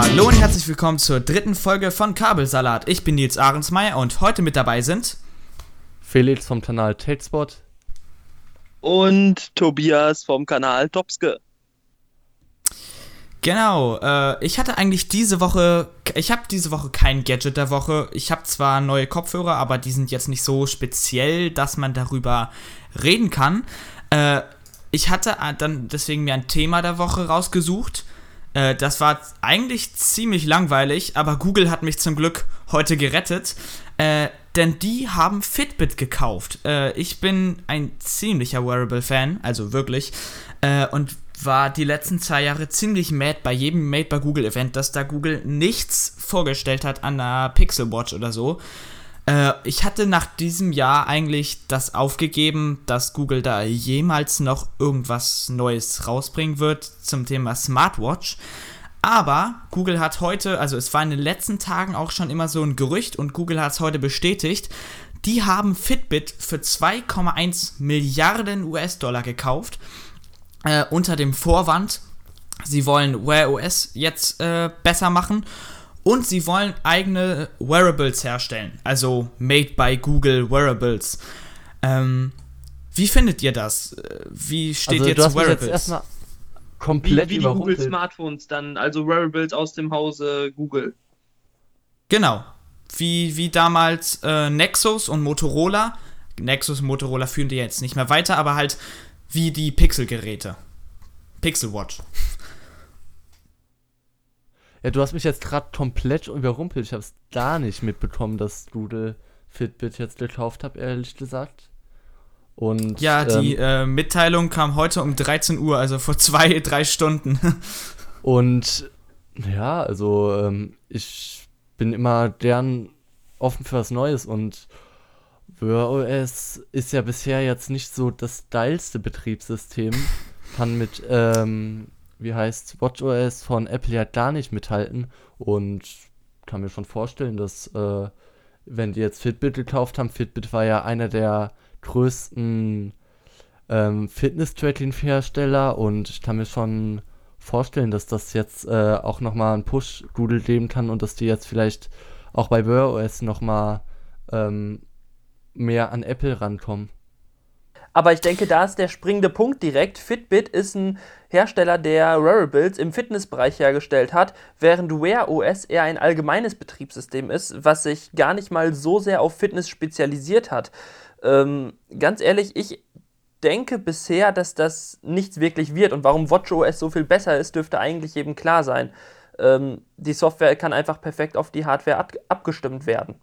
Hallo und herzlich willkommen zur dritten Folge von Kabelsalat. Ich bin Nils Ahrensmeier und heute mit dabei sind Felix vom Kanal Tatespot und Tobias vom Kanal Topske. Genau, äh, ich hatte eigentlich diese Woche, ich habe diese Woche kein Gadget der Woche. Ich habe zwar neue Kopfhörer, aber die sind jetzt nicht so speziell, dass man darüber reden kann. Äh, ich hatte dann deswegen mir ein Thema der Woche rausgesucht. Äh, das war eigentlich ziemlich langweilig, aber Google hat mich zum Glück heute gerettet. Äh, denn die haben Fitbit gekauft. Äh, ich bin ein ziemlicher Wearable-Fan, also wirklich. Äh, und war die letzten zwei Jahre ziemlich mad bei jedem Made by Google Event, dass da Google nichts vorgestellt hat an einer Pixel Watch oder so. Äh, ich hatte nach diesem Jahr eigentlich das aufgegeben, dass Google da jemals noch irgendwas Neues rausbringen wird zum Thema Smartwatch. Aber Google hat heute, also es war in den letzten Tagen auch schon immer so ein Gerücht und Google hat es heute bestätigt, die haben Fitbit für 2,1 Milliarden US-Dollar gekauft. Äh, unter dem Vorwand, sie wollen Wear OS jetzt äh, besser machen und sie wollen eigene Wearables herstellen, also made by Google Wearables. Ähm, wie findet ihr das? Wie steht also, ihr zu Wearables? Jetzt erstmal komplett wie, wie die Google Smartphones dann, also Wearables aus dem Hause Google. Genau. Wie, wie damals äh, Nexus und Motorola. Nexus und Motorola führen die jetzt nicht mehr weiter, aber halt wie die Pixel-Geräte. Pixel Watch. Ja, du hast mich jetzt gerade komplett überrumpelt. Ich habe es gar nicht mitbekommen, dass Google Fitbit jetzt gekauft hat, ehrlich gesagt. Und, ja, die ähm, äh, Mitteilung kam heute um 13 Uhr, also vor zwei, drei Stunden. und ja, also ähm, ich bin immer gern offen für was Neues und Wear OS ist ja bisher jetzt nicht so das stylste Betriebssystem. Kann mit ähm, wie heißt WatchOS von Apple ja gar nicht mithalten und kann mir schon vorstellen, dass äh, wenn die jetzt Fitbit gekauft haben, Fitbit war ja einer der größten ähm, Fitness-Tracking-Hersteller und ich kann mir schon vorstellen, dass das jetzt äh, auch nochmal einen Push Google geben kann und dass die jetzt vielleicht auch bei Wear OS nochmal ähm, mehr an Apple rankommen. Aber ich denke, da ist der springende Punkt direkt. Fitbit ist ein Hersteller, der Wearables im Fitnessbereich hergestellt hat, während Wear OS eher ein allgemeines Betriebssystem ist, was sich gar nicht mal so sehr auf Fitness spezialisiert hat. Ähm, ganz ehrlich, ich denke bisher, dass das nichts wirklich wird. Und warum WatchOS so viel besser ist, dürfte eigentlich jedem klar sein. Ähm, die Software kann einfach perfekt auf die Hardware abgestimmt werden.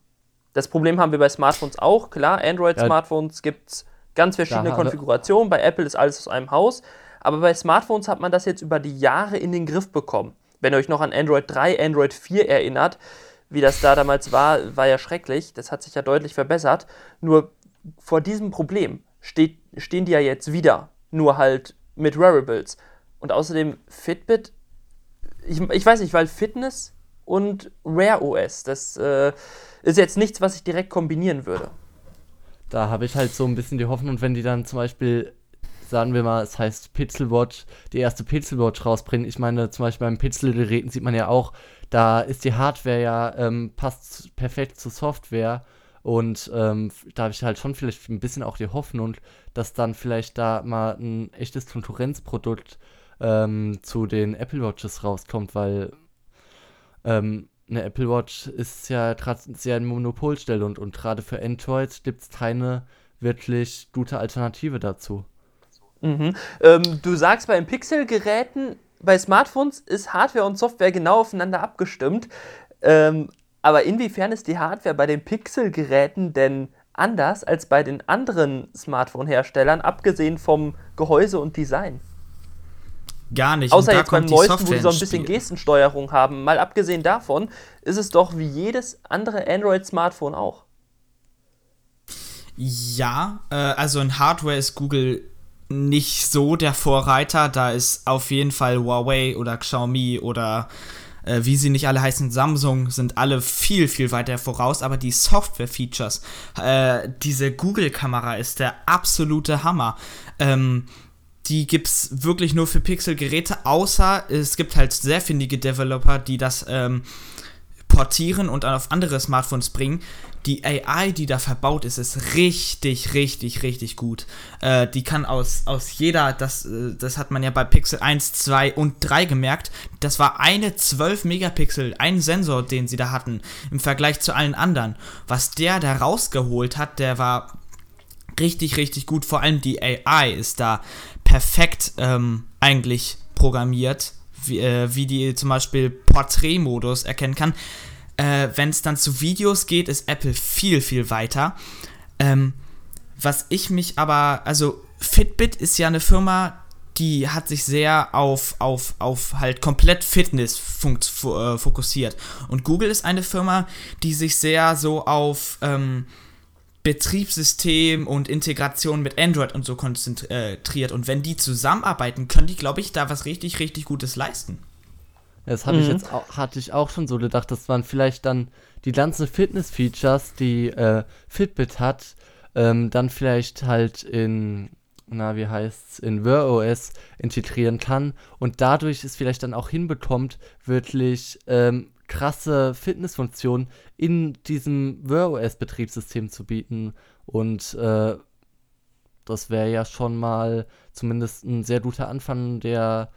Das Problem haben wir bei Smartphones auch. Klar, Android-Smartphones ja. gibt es Ganz verschiedene Konfigurationen. Bei Apple ist alles aus einem Haus. Aber bei Smartphones hat man das jetzt über die Jahre in den Griff bekommen. Wenn ihr euch noch an Android 3, Android 4 erinnert, wie das da damals war, war ja schrecklich. Das hat sich ja deutlich verbessert. Nur vor diesem Problem steht, stehen die ja jetzt wieder. Nur halt mit Wearables. Und außerdem Fitbit, ich, ich weiß nicht, weil Fitness und Wear OS, das äh, ist jetzt nichts, was ich direkt kombinieren würde da habe ich halt so ein bisschen die Hoffnung, wenn die dann zum Beispiel, sagen wir mal, es heißt Pixel Watch, die erste Pixel Watch rausbringen. Ich meine, zum Beispiel beim Pixel-Geräten sieht man ja auch, da ist die Hardware ja, ähm, passt perfekt zur Software. Und ähm, da habe ich halt schon vielleicht ein bisschen auch die Hoffnung, dass dann vielleicht da mal ein echtes Konkurrenzprodukt ähm, zu den Apple Watches rauskommt, weil ähm, eine Apple Watch ist ja gerade sehr eine Monopolstelle und, und gerade für Android gibt es keine wirklich gute Alternative dazu. Mhm. Ähm, du sagst, bei Pixel-Geräten, bei Smartphones ist Hardware und Software genau aufeinander abgestimmt. Ähm, aber inwiefern ist die Hardware bei den Pixel-Geräten denn anders als bei den anderen Smartphone-Herstellern, abgesehen vom Gehäuse und Design? Gar nicht. Außer jetzt beim neuesten, wo die so ein bisschen Gestensteuerung haben. Mal abgesehen davon ist es doch wie jedes andere Android-Smartphone auch. Ja, äh, also in Hardware ist Google nicht so der Vorreiter. Da ist auf jeden Fall Huawei oder Xiaomi oder äh, wie sie nicht alle heißen, Samsung, sind alle viel, viel weiter voraus. Aber die Software-Features, äh, diese Google-Kamera ist der absolute Hammer. Ähm, die gibt es wirklich nur für Pixel-Geräte, außer es gibt halt sehr findige Developer, die das ähm, portieren und dann auf andere Smartphones bringen. Die AI, die da verbaut ist, ist richtig, richtig, richtig gut. Äh, die kann aus, aus jeder, das, äh, das hat man ja bei Pixel 1, 2 und 3 gemerkt, das war eine 12 Megapixel, ein Sensor, den sie da hatten, im Vergleich zu allen anderen. Was der da rausgeholt hat, der war richtig, richtig gut. Vor allem die AI ist da perfekt ähm, eigentlich programmiert, wie, äh, wie die zum Beispiel Porträtmodus erkennen kann. Äh, Wenn es dann zu Videos geht, ist Apple viel, viel weiter. Ähm, was ich mich aber, also Fitbit ist ja eine Firma, die hat sich sehr auf, auf, auf halt komplett Fitness äh, fokussiert. Und Google ist eine Firma, die sich sehr so auf ähm, Betriebssystem und Integration mit Android und so konzentriert. Und wenn die zusammenarbeiten, können die, glaube ich, da was richtig, richtig Gutes leisten. Das habe mhm. ich jetzt auch, hatte ich auch schon so gedacht, dass man vielleicht dann die ganzen Fitness-Features, die äh, Fitbit hat, ähm, dann vielleicht halt in, na, wie heißt's, in Wear OS integrieren kann und dadurch es vielleicht dann auch hinbekommt, wirklich ähm, krasse Fitnessfunktionen in diesem Wear OS Betriebssystem zu bieten und äh, das wäre ja schon mal zumindest ein sehr guter Anfang der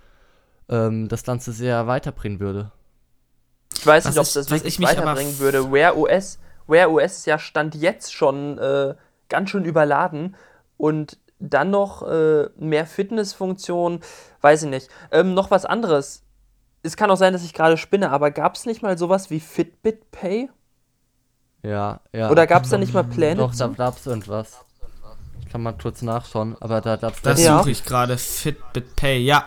ähm, das Ganze sehr weiterbringen würde. Ich weiß was nicht, ob das wirklich weiterbringen würde. Wear OS, Wear OS ist ja Stand jetzt schon äh, ganz schön überladen und dann noch äh, mehr Fitnessfunktionen, weiß ich nicht. Ähm, noch was anderes. Es kann auch sein, dass ich gerade spinne, aber gab es nicht mal sowas wie Fitbit Pay? Ja, ja. Oder gab es da nicht mal Pläne? Doch, da gab es irgendwas. Ich kann mal kurz nachschauen, aber da gab es Das ja. suche ich gerade. Fitbit Pay, ja,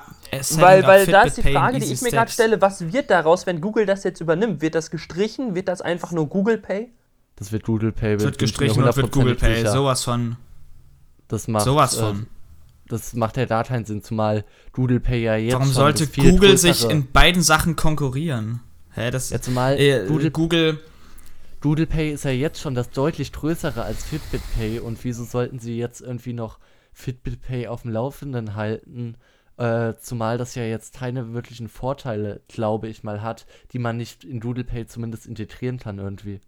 weil, weil da ist die Frage, die ich mir gerade stelle, was wird daraus, wenn Google das jetzt übernimmt? Wird das gestrichen? Wird das einfach nur Google Pay? Das wird Google Pay. Wird, wird gestrichen und wird Google Pay. Sicher. Sowas von. Das macht. Sowas von. Äh, das macht ja da keinen Sinn, zumal Google Pay ja jetzt. Warum sollte Google sich in beiden Sachen konkurrieren? Hä, das. Ja, zumal äh, Google, Google Google Pay ist ja jetzt schon das deutlich größere als Fitbit Pay und wieso sollten sie jetzt irgendwie noch Fitbit Pay auf dem Laufenden halten? Äh, zumal das ja jetzt keine wirklichen Vorteile, glaube ich mal, hat, die man nicht in Doodle Pay zumindest integrieren kann irgendwie.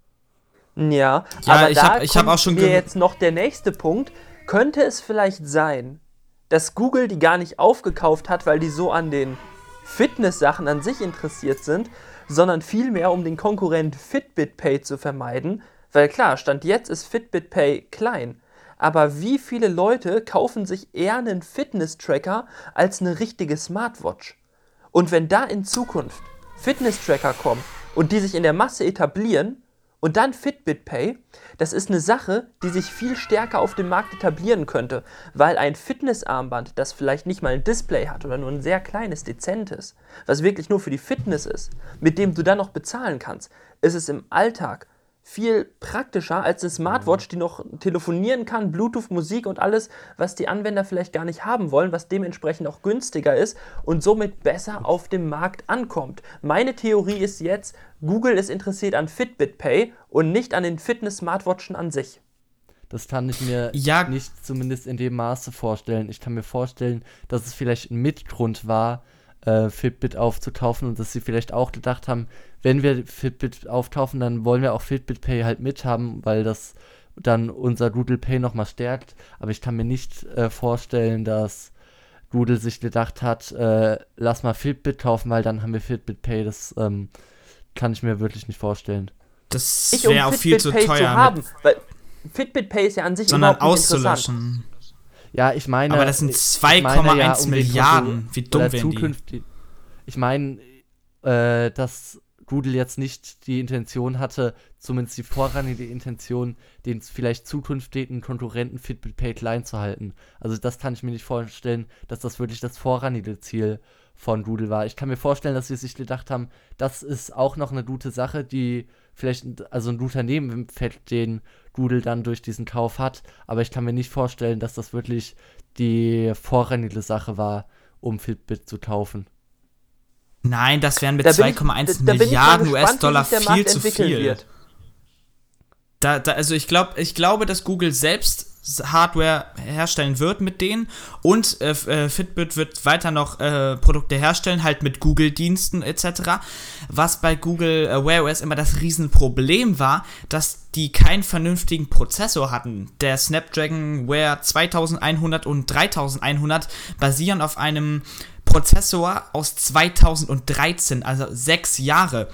Ja, ja aber ich da hab, auch schon mir jetzt noch der nächste Punkt. Könnte es vielleicht sein, dass Google die gar nicht aufgekauft hat, weil die so an den Fitness-Sachen an sich interessiert sind, sondern vielmehr um den Konkurrent Fitbit Pay zu vermeiden? Weil klar, Stand jetzt ist Fitbit Pay klein aber wie viele Leute kaufen sich eher einen Fitness-Tracker als eine richtige Smartwatch? Und wenn da in Zukunft Fitness-Tracker kommen und die sich in der Masse etablieren und dann Fitbit Pay, das ist eine Sache, die sich viel stärker auf dem Markt etablieren könnte, weil ein Fitnessarmband, das vielleicht nicht mal ein Display hat oder nur ein sehr kleines, dezentes, was wirklich nur für die Fitness ist, mit dem du dann noch bezahlen kannst, ist es im Alltag viel praktischer als eine Smartwatch, die noch telefonieren kann, Bluetooth, Musik und alles, was die Anwender vielleicht gar nicht haben wollen, was dementsprechend auch günstiger ist und somit besser auf dem Markt ankommt. Meine Theorie ist jetzt, Google ist interessiert an Fitbit Pay und nicht an den Fitness-Smartwatchen an sich. Das kann ich mir ja. nicht zumindest in dem Maße vorstellen. Ich kann mir vorstellen, dass es vielleicht ein Mitgrund war, äh, Fitbit aufzukaufen und dass sie vielleicht auch gedacht haben, wenn wir Fitbit aufkaufen, dann wollen wir auch Fitbit Pay halt mithaben, weil das dann unser Google Pay nochmal stärkt. Aber ich kann mir nicht äh, vorstellen, dass Google sich gedacht hat, äh, lass mal Fitbit kaufen, weil dann haben wir Fitbit Pay. Das ähm, kann ich mir wirklich nicht vorstellen. Das wäre um auch viel zu Pay teuer. Zu haben, weil Fitbit Pay ist ja an sich sondern überhaupt nicht auszulöschen. Ja, ich meine. Aber das sind 2,1 ja, um Milliarden. Wie dumm werden die? Ich meine, äh, dass Google jetzt nicht die Intention hatte, zumindest die vorrangige Intention, den vielleicht zukünftigen Konkurrenten Fitbit Pay klein zu halten. Also das kann ich mir nicht vorstellen, dass das wirklich das vorrangige Ziel von Google war. Ich kann mir vorstellen, dass sie sich gedacht haben, das ist auch noch eine gute Sache, die vielleicht, also ein guter Nebeneffekt, den Google dann durch diesen Kauf hat. Aber ich kann mir nicht vorstellen, dass das wirklich die vorrangige Sache war, um Fitbit zu kaufen. Nein, das wären mit 2,1 Milliarden US-Dollar viel zu viel. Da, da, also ich, glaub, ich glaube, dass Google selbst Hardware herstellen wird mit denen und äh, äh, Fitbit wird weiter noch äh, Produkte herstellen, halt mit Google-Diensten etc. Was bei Google äh, Wear OS immer das Riesenproblem war, dass die keinen vernünftigen Prozessor hatten. Der Snapdragon Wear 2100 und 3100 basieren auf einem Prozessor aus 2013, also sechs Jahre.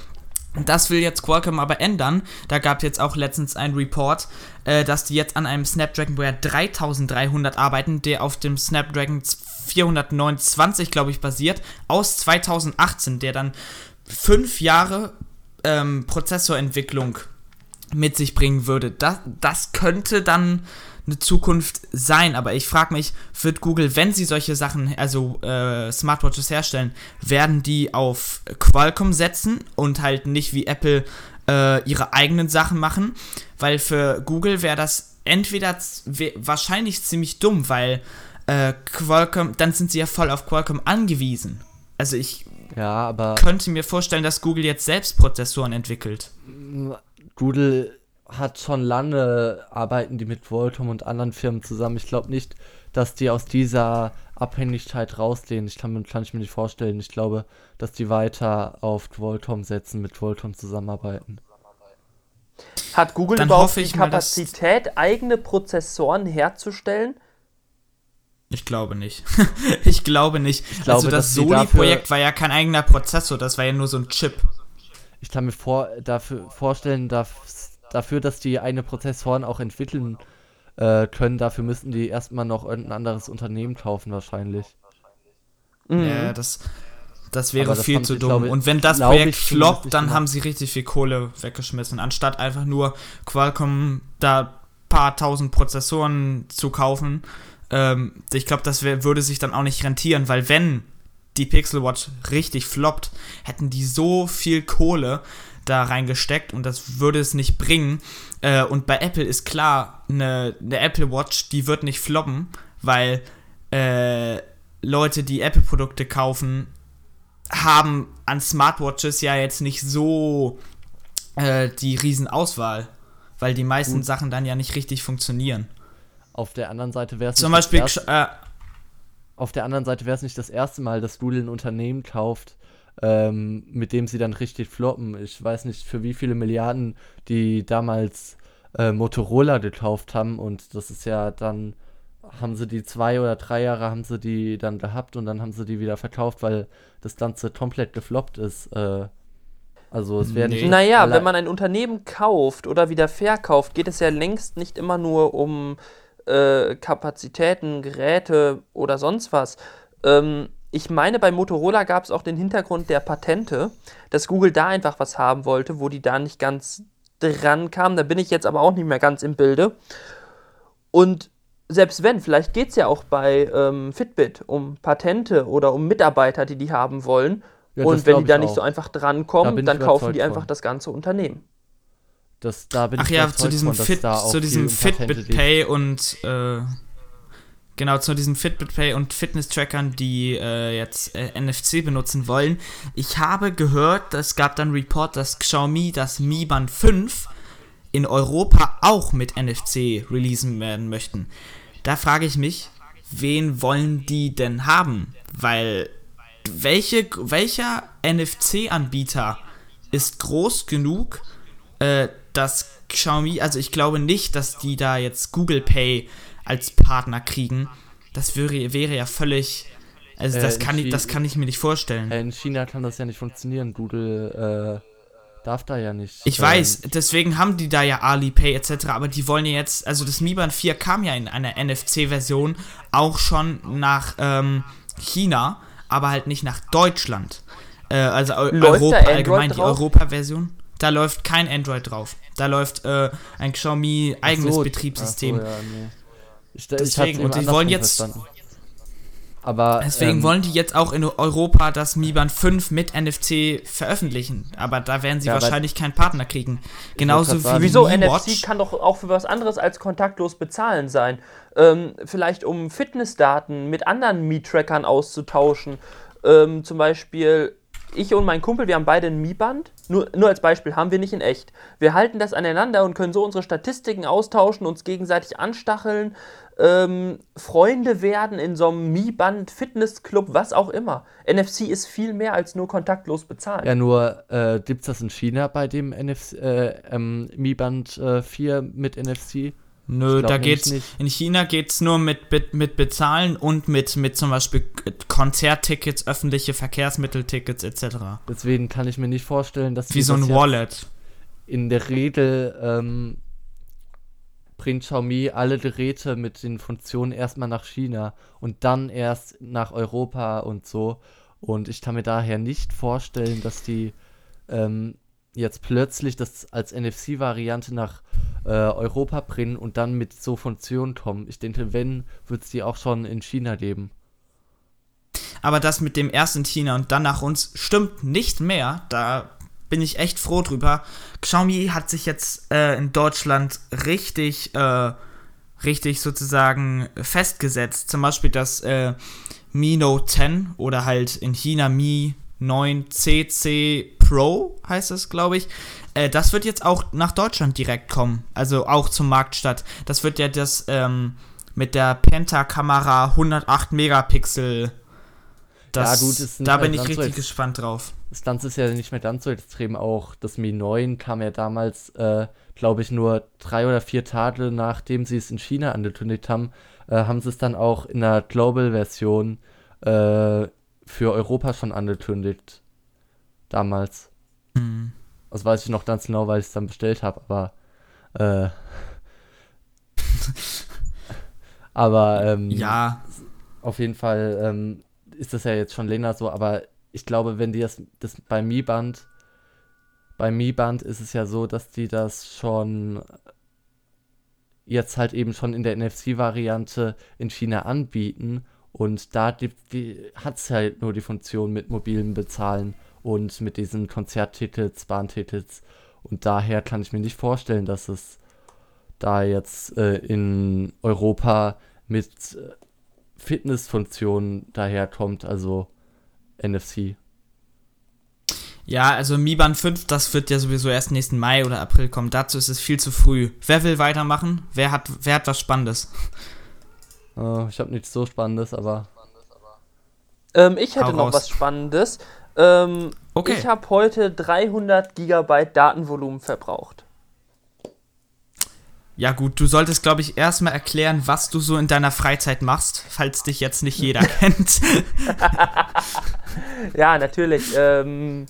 Das will jetzt Qualcomm aber ändern. Da gab es jetzt auch letztens einen Report, äh, dass die jetzt an einem Snapdragon Wear 3300 arbeiten, der auf dem Snapdragon 429, glaube ich, basiert, aus 2018, der dann fünf Jahre ähm, Prozessorentwicklung mit sich bringen würde. Das, das könnte dann eine Zukunft sein. Aber ich frage mich, wird Google, wenn sie solche Sachen, also äh, Smartwatches herstellen, werden die auf Qualcomm setzen und halt nicht wie Apple äh, ihre eigenen Sachen machen? Weil für Google wäre das entweder wahrscheinlich ziemlich dumm, weil äh, Qualcomm, dann sind sie ja voll auf Qualcomm angewiesen. Also ich ja, könnte mir vorstellen, dass Google jetzt selbst Prozessoren entwickelt. Google hat schon lange, arbeiten die mit Voltum und anderen Firmen zusammen. Ich glaube nicht, dass die aus dieser Abhängigkeit rauslehnen. Ich kann, kann ich mir nicht vorstellen. Ich glaube, dass die weiter auf Voltom setzen, mit Voltom zusammenarbeiten. Hat Google Dann überhaupt die mal, Kapazität, eigene Prozessoren herzustellen? Ich glaube nicht. ich glaube nicht. Ich glaube, also das Soli-Projekt war ja kein eigener Prozessor, das war ja nur so ein Chip. Ich kann mir vor, dafür vorstellen, dass dafür, dass die eine Prozessoren auch entwickeln äh, können, dafür müssten die erstmal noch irgendein anderes Unternehmen kaufen wahrscheinlich. Mhm. Ja, das, das wäre das viel zu dumm. Glaube, Und wenn das Projekt floppt, dann haben sie richtig viel Kohle weggeschmissen, anstatt einfach nur Qualcomm da paar tausend Prozessoren zu kaufen. Ähm, ich glaube, das wär, würde sich dann auch nicht rentieren, weil wenn die Pixel Watch richtig floppt, hätten die so viel Kohle, da reingesteckt und das würde es nicht bringen. Äh, und bei Apple ist klar, eine, eine, Apple Watch, die wird nicht floppen, weil äh, Leute, die Apple-Produkte kaufen, haben an Smartwatches ja jetzt nicht so äh, die Riesenauswahl, weil die meisten Gut. Sachen dann ja nicht richtig funktionieren. Auf der anderen Seite wäre es zum Beispiel äh, auf der anderen Seite wäre es nicht das erste Mal, dass Google ein Unternehmen kauft, ähm, mit dem sie dann richtig floppen. Ich weiß nicht, für wie viele Milliarden die damals äh, Motorola gekauft haben und das ist ja dann, haben sie die zwei oder drei Jahre haben sie die dann gehabt und dann haben sie die wieder verkauft, weil das Ganze komplett gefloppt ist. Äh, also es werden. Nee. Naja, wenn man ein Unternehmen kauft oder wieder verkauft, geht es ja längst nicht immer nur um äh, Kapazitäten, Geräte oder sonst was. Ähm, ich meine, bei Motorola gab es auch den Hintergrund der Patente, dass Google da einfach was haben wollte, wo die da nicht ganz dran kamen. Da bin ich jetzt aber auch nicht mehr ganz im Bilde. Und selbst wenn, vielleicht geht es ja auch bei ähm, Fitbit um Patente oder um Mitarbeiter, die die haben wollen. Ja, und wenn die da nicht auch. so einfach drankommen, da dann kaufen die einfach von. das ganze Unternehmen. Das, da bin Ach ich ja, zu diesem, Fit, zu diesem Fitbit Pay und äh, Genau, zu diesen Fitbit Pay und Fitness-Trackern, die äh, jetzt äh, NFC benutzen wollen. Ich habe gehört, es gab dann Report, dass Xiaomi das Mi Band 5 in Europa auch mit NFC releasen werden möchten. Da frage ich mich, wen wollen die denn haben? Weil welche, welcher NFC-Anbieter ist groß genug, äh, dass Xiaomi, also ich glaube nicht, dass die da jetzt Google Pay als Partner kriegen. Das wäre, wäre ja völlig. Also das, äh, kann ich, das kann ich mir nicht vorstellen. Äh, in China kann das ja nicht funktionieren. Google äh, darf da ja nicht. Ich ähm, weiß, deswegen haben die da ja Alipay etc., aber die wollen ja jetzt, also das Mi Band 4 kam ja in einer NFC-Version auch schon nach ähm, China, aber halt nicht nach Deutschland. Äh, also läuft Europa allgemein, die Europa-Version. Da läuft kein Android drauf. Da läuft äh, ein Xiaomi eigenes so, Betriebssystem. So, ja, nee. Ich, Deswegen, ich und die wollen jetzt. Verstanden. Aber, Deswegen ähm, wollen die jetzt auch in Europa das Mi Band 5 mit NFC veröffentlichen. Aber da werden sie ja, wahrscheinlich keinen Partner kriegen. Genauso wie Wieso? NFC kann doch auch für was anderes als kontaktlos bezahlen sein. Ähm, vielleicht um Fitnessdaten mit anderen Mi-Trackern auszutauschen. Ähm, zum Beispiel ich und mein Kumpel, wir haben beide ein Mi-Band. Nur, nur als Beispiel, haben wir nicht in echt. Wir halten das aneinander und können so unsere Statistiken austauschen, uns gegenseitig anstacheln, ähm, Freunde werden in so einem Mi-Band, Fitnessclub, was auch immer. NFC ist viel mehr als nur kontaktlos bezahlen. Ja, nur äh, gibt es das in China bei dem NFC, äh, ähm, Mi Band äh, 4 mit NFC? Nö, da geht's. nicht. In China geht's nur mit, mit, mit Bezahlen und mit, mit zum Beispiel Konzerttickets, öffentliche Verkehrsmitteltickets etc. Deswegen kann ich mir nicht vorstellen, dass Wie die so ein Wallet. In der Regel ähm, bringt Xiaomi alle Geräte mit den Funktionen erstmal nach China und dann erst nach Europa und so. Und ich kann mir daher nicht vorstellen, dass die ähm, jetzt plötzlich das als NFC-Variante nach äh, Europa bringen und dann mit so Funktionen kommen. Ich denke, wenn, wird es die auch schon in China geben. Aber das mit dem erst in China und dann nach uns stimmt nicht mehr. Da bin ich echt froh drüber. Xiaomi hat sich jetzt äh, in Deutschland richtig, äh, richtig sozusagen festgesetzt. Zum Beispiel das äh, Mi Note 10 oder halt in China Mi 9 CC Pro heißt es, glaube ich. Äh, das wird jetzt auch nach Deutschland direkt kommen. Also auch zum Marktstadt. Das wird ja das ähm, mit der Penta-Kamera 108 Megapixel. Das, Ja, gut, ist da bin ich richtig ex- gespannt drauf. Das Ganze ist ja nicht mehr ganz so extrem. Auch das Mi 9 kam ja damals, äh, glaube ich, nur drei oder vier Tage nachdem sie es in China angekündigt haben, äh, haben sie es dann auch in der Global-Version äh, für Europa schon angekündigt. Damals. Hm. Das weiß ich noch ganz genau, weil ich es dann bestellt habe, aber. Äh, aber ähm, Ja, auf jeden Fall ähm, ist das ja jetzt schon länger so, aber ich glaube, wenn die das, das bei Mi Band, bei Mi Band ist es ja so, dass die das schon jetzt halt eben schon in der NFC-Variante in China anbieten und da hat es halt nur die Funktion mit mobilen Bezahlen und mit diesen Konzerttickets, Bahntickets und daher kann ich mir nicht vorstellen, dass es da jetzt äh, in Europa mit äh, Fitnessfunktion daherkommt, also NFC. ja, also Mi Band 5, das wird ja sowieso erst nächsten Mai oder April kommen. Dazu ist es viel zu früh. Wer will weitermachen? Wer hat, wer hat was Spannendes? Äh, ich habe nichts so Spannendes, aber Ähm, ich hätte Hau noch raus. was Spannendes. Ähm, Okay. Ich habe heute 300 Gigabyte Datenvolumen verbraucht. Ja gut, du solltest, glaube ich, erstmal erklären, was du so in deiner Freizeit machst, falls dich jetzt nicht jeder kennt. Ja, natürlich. Ähm,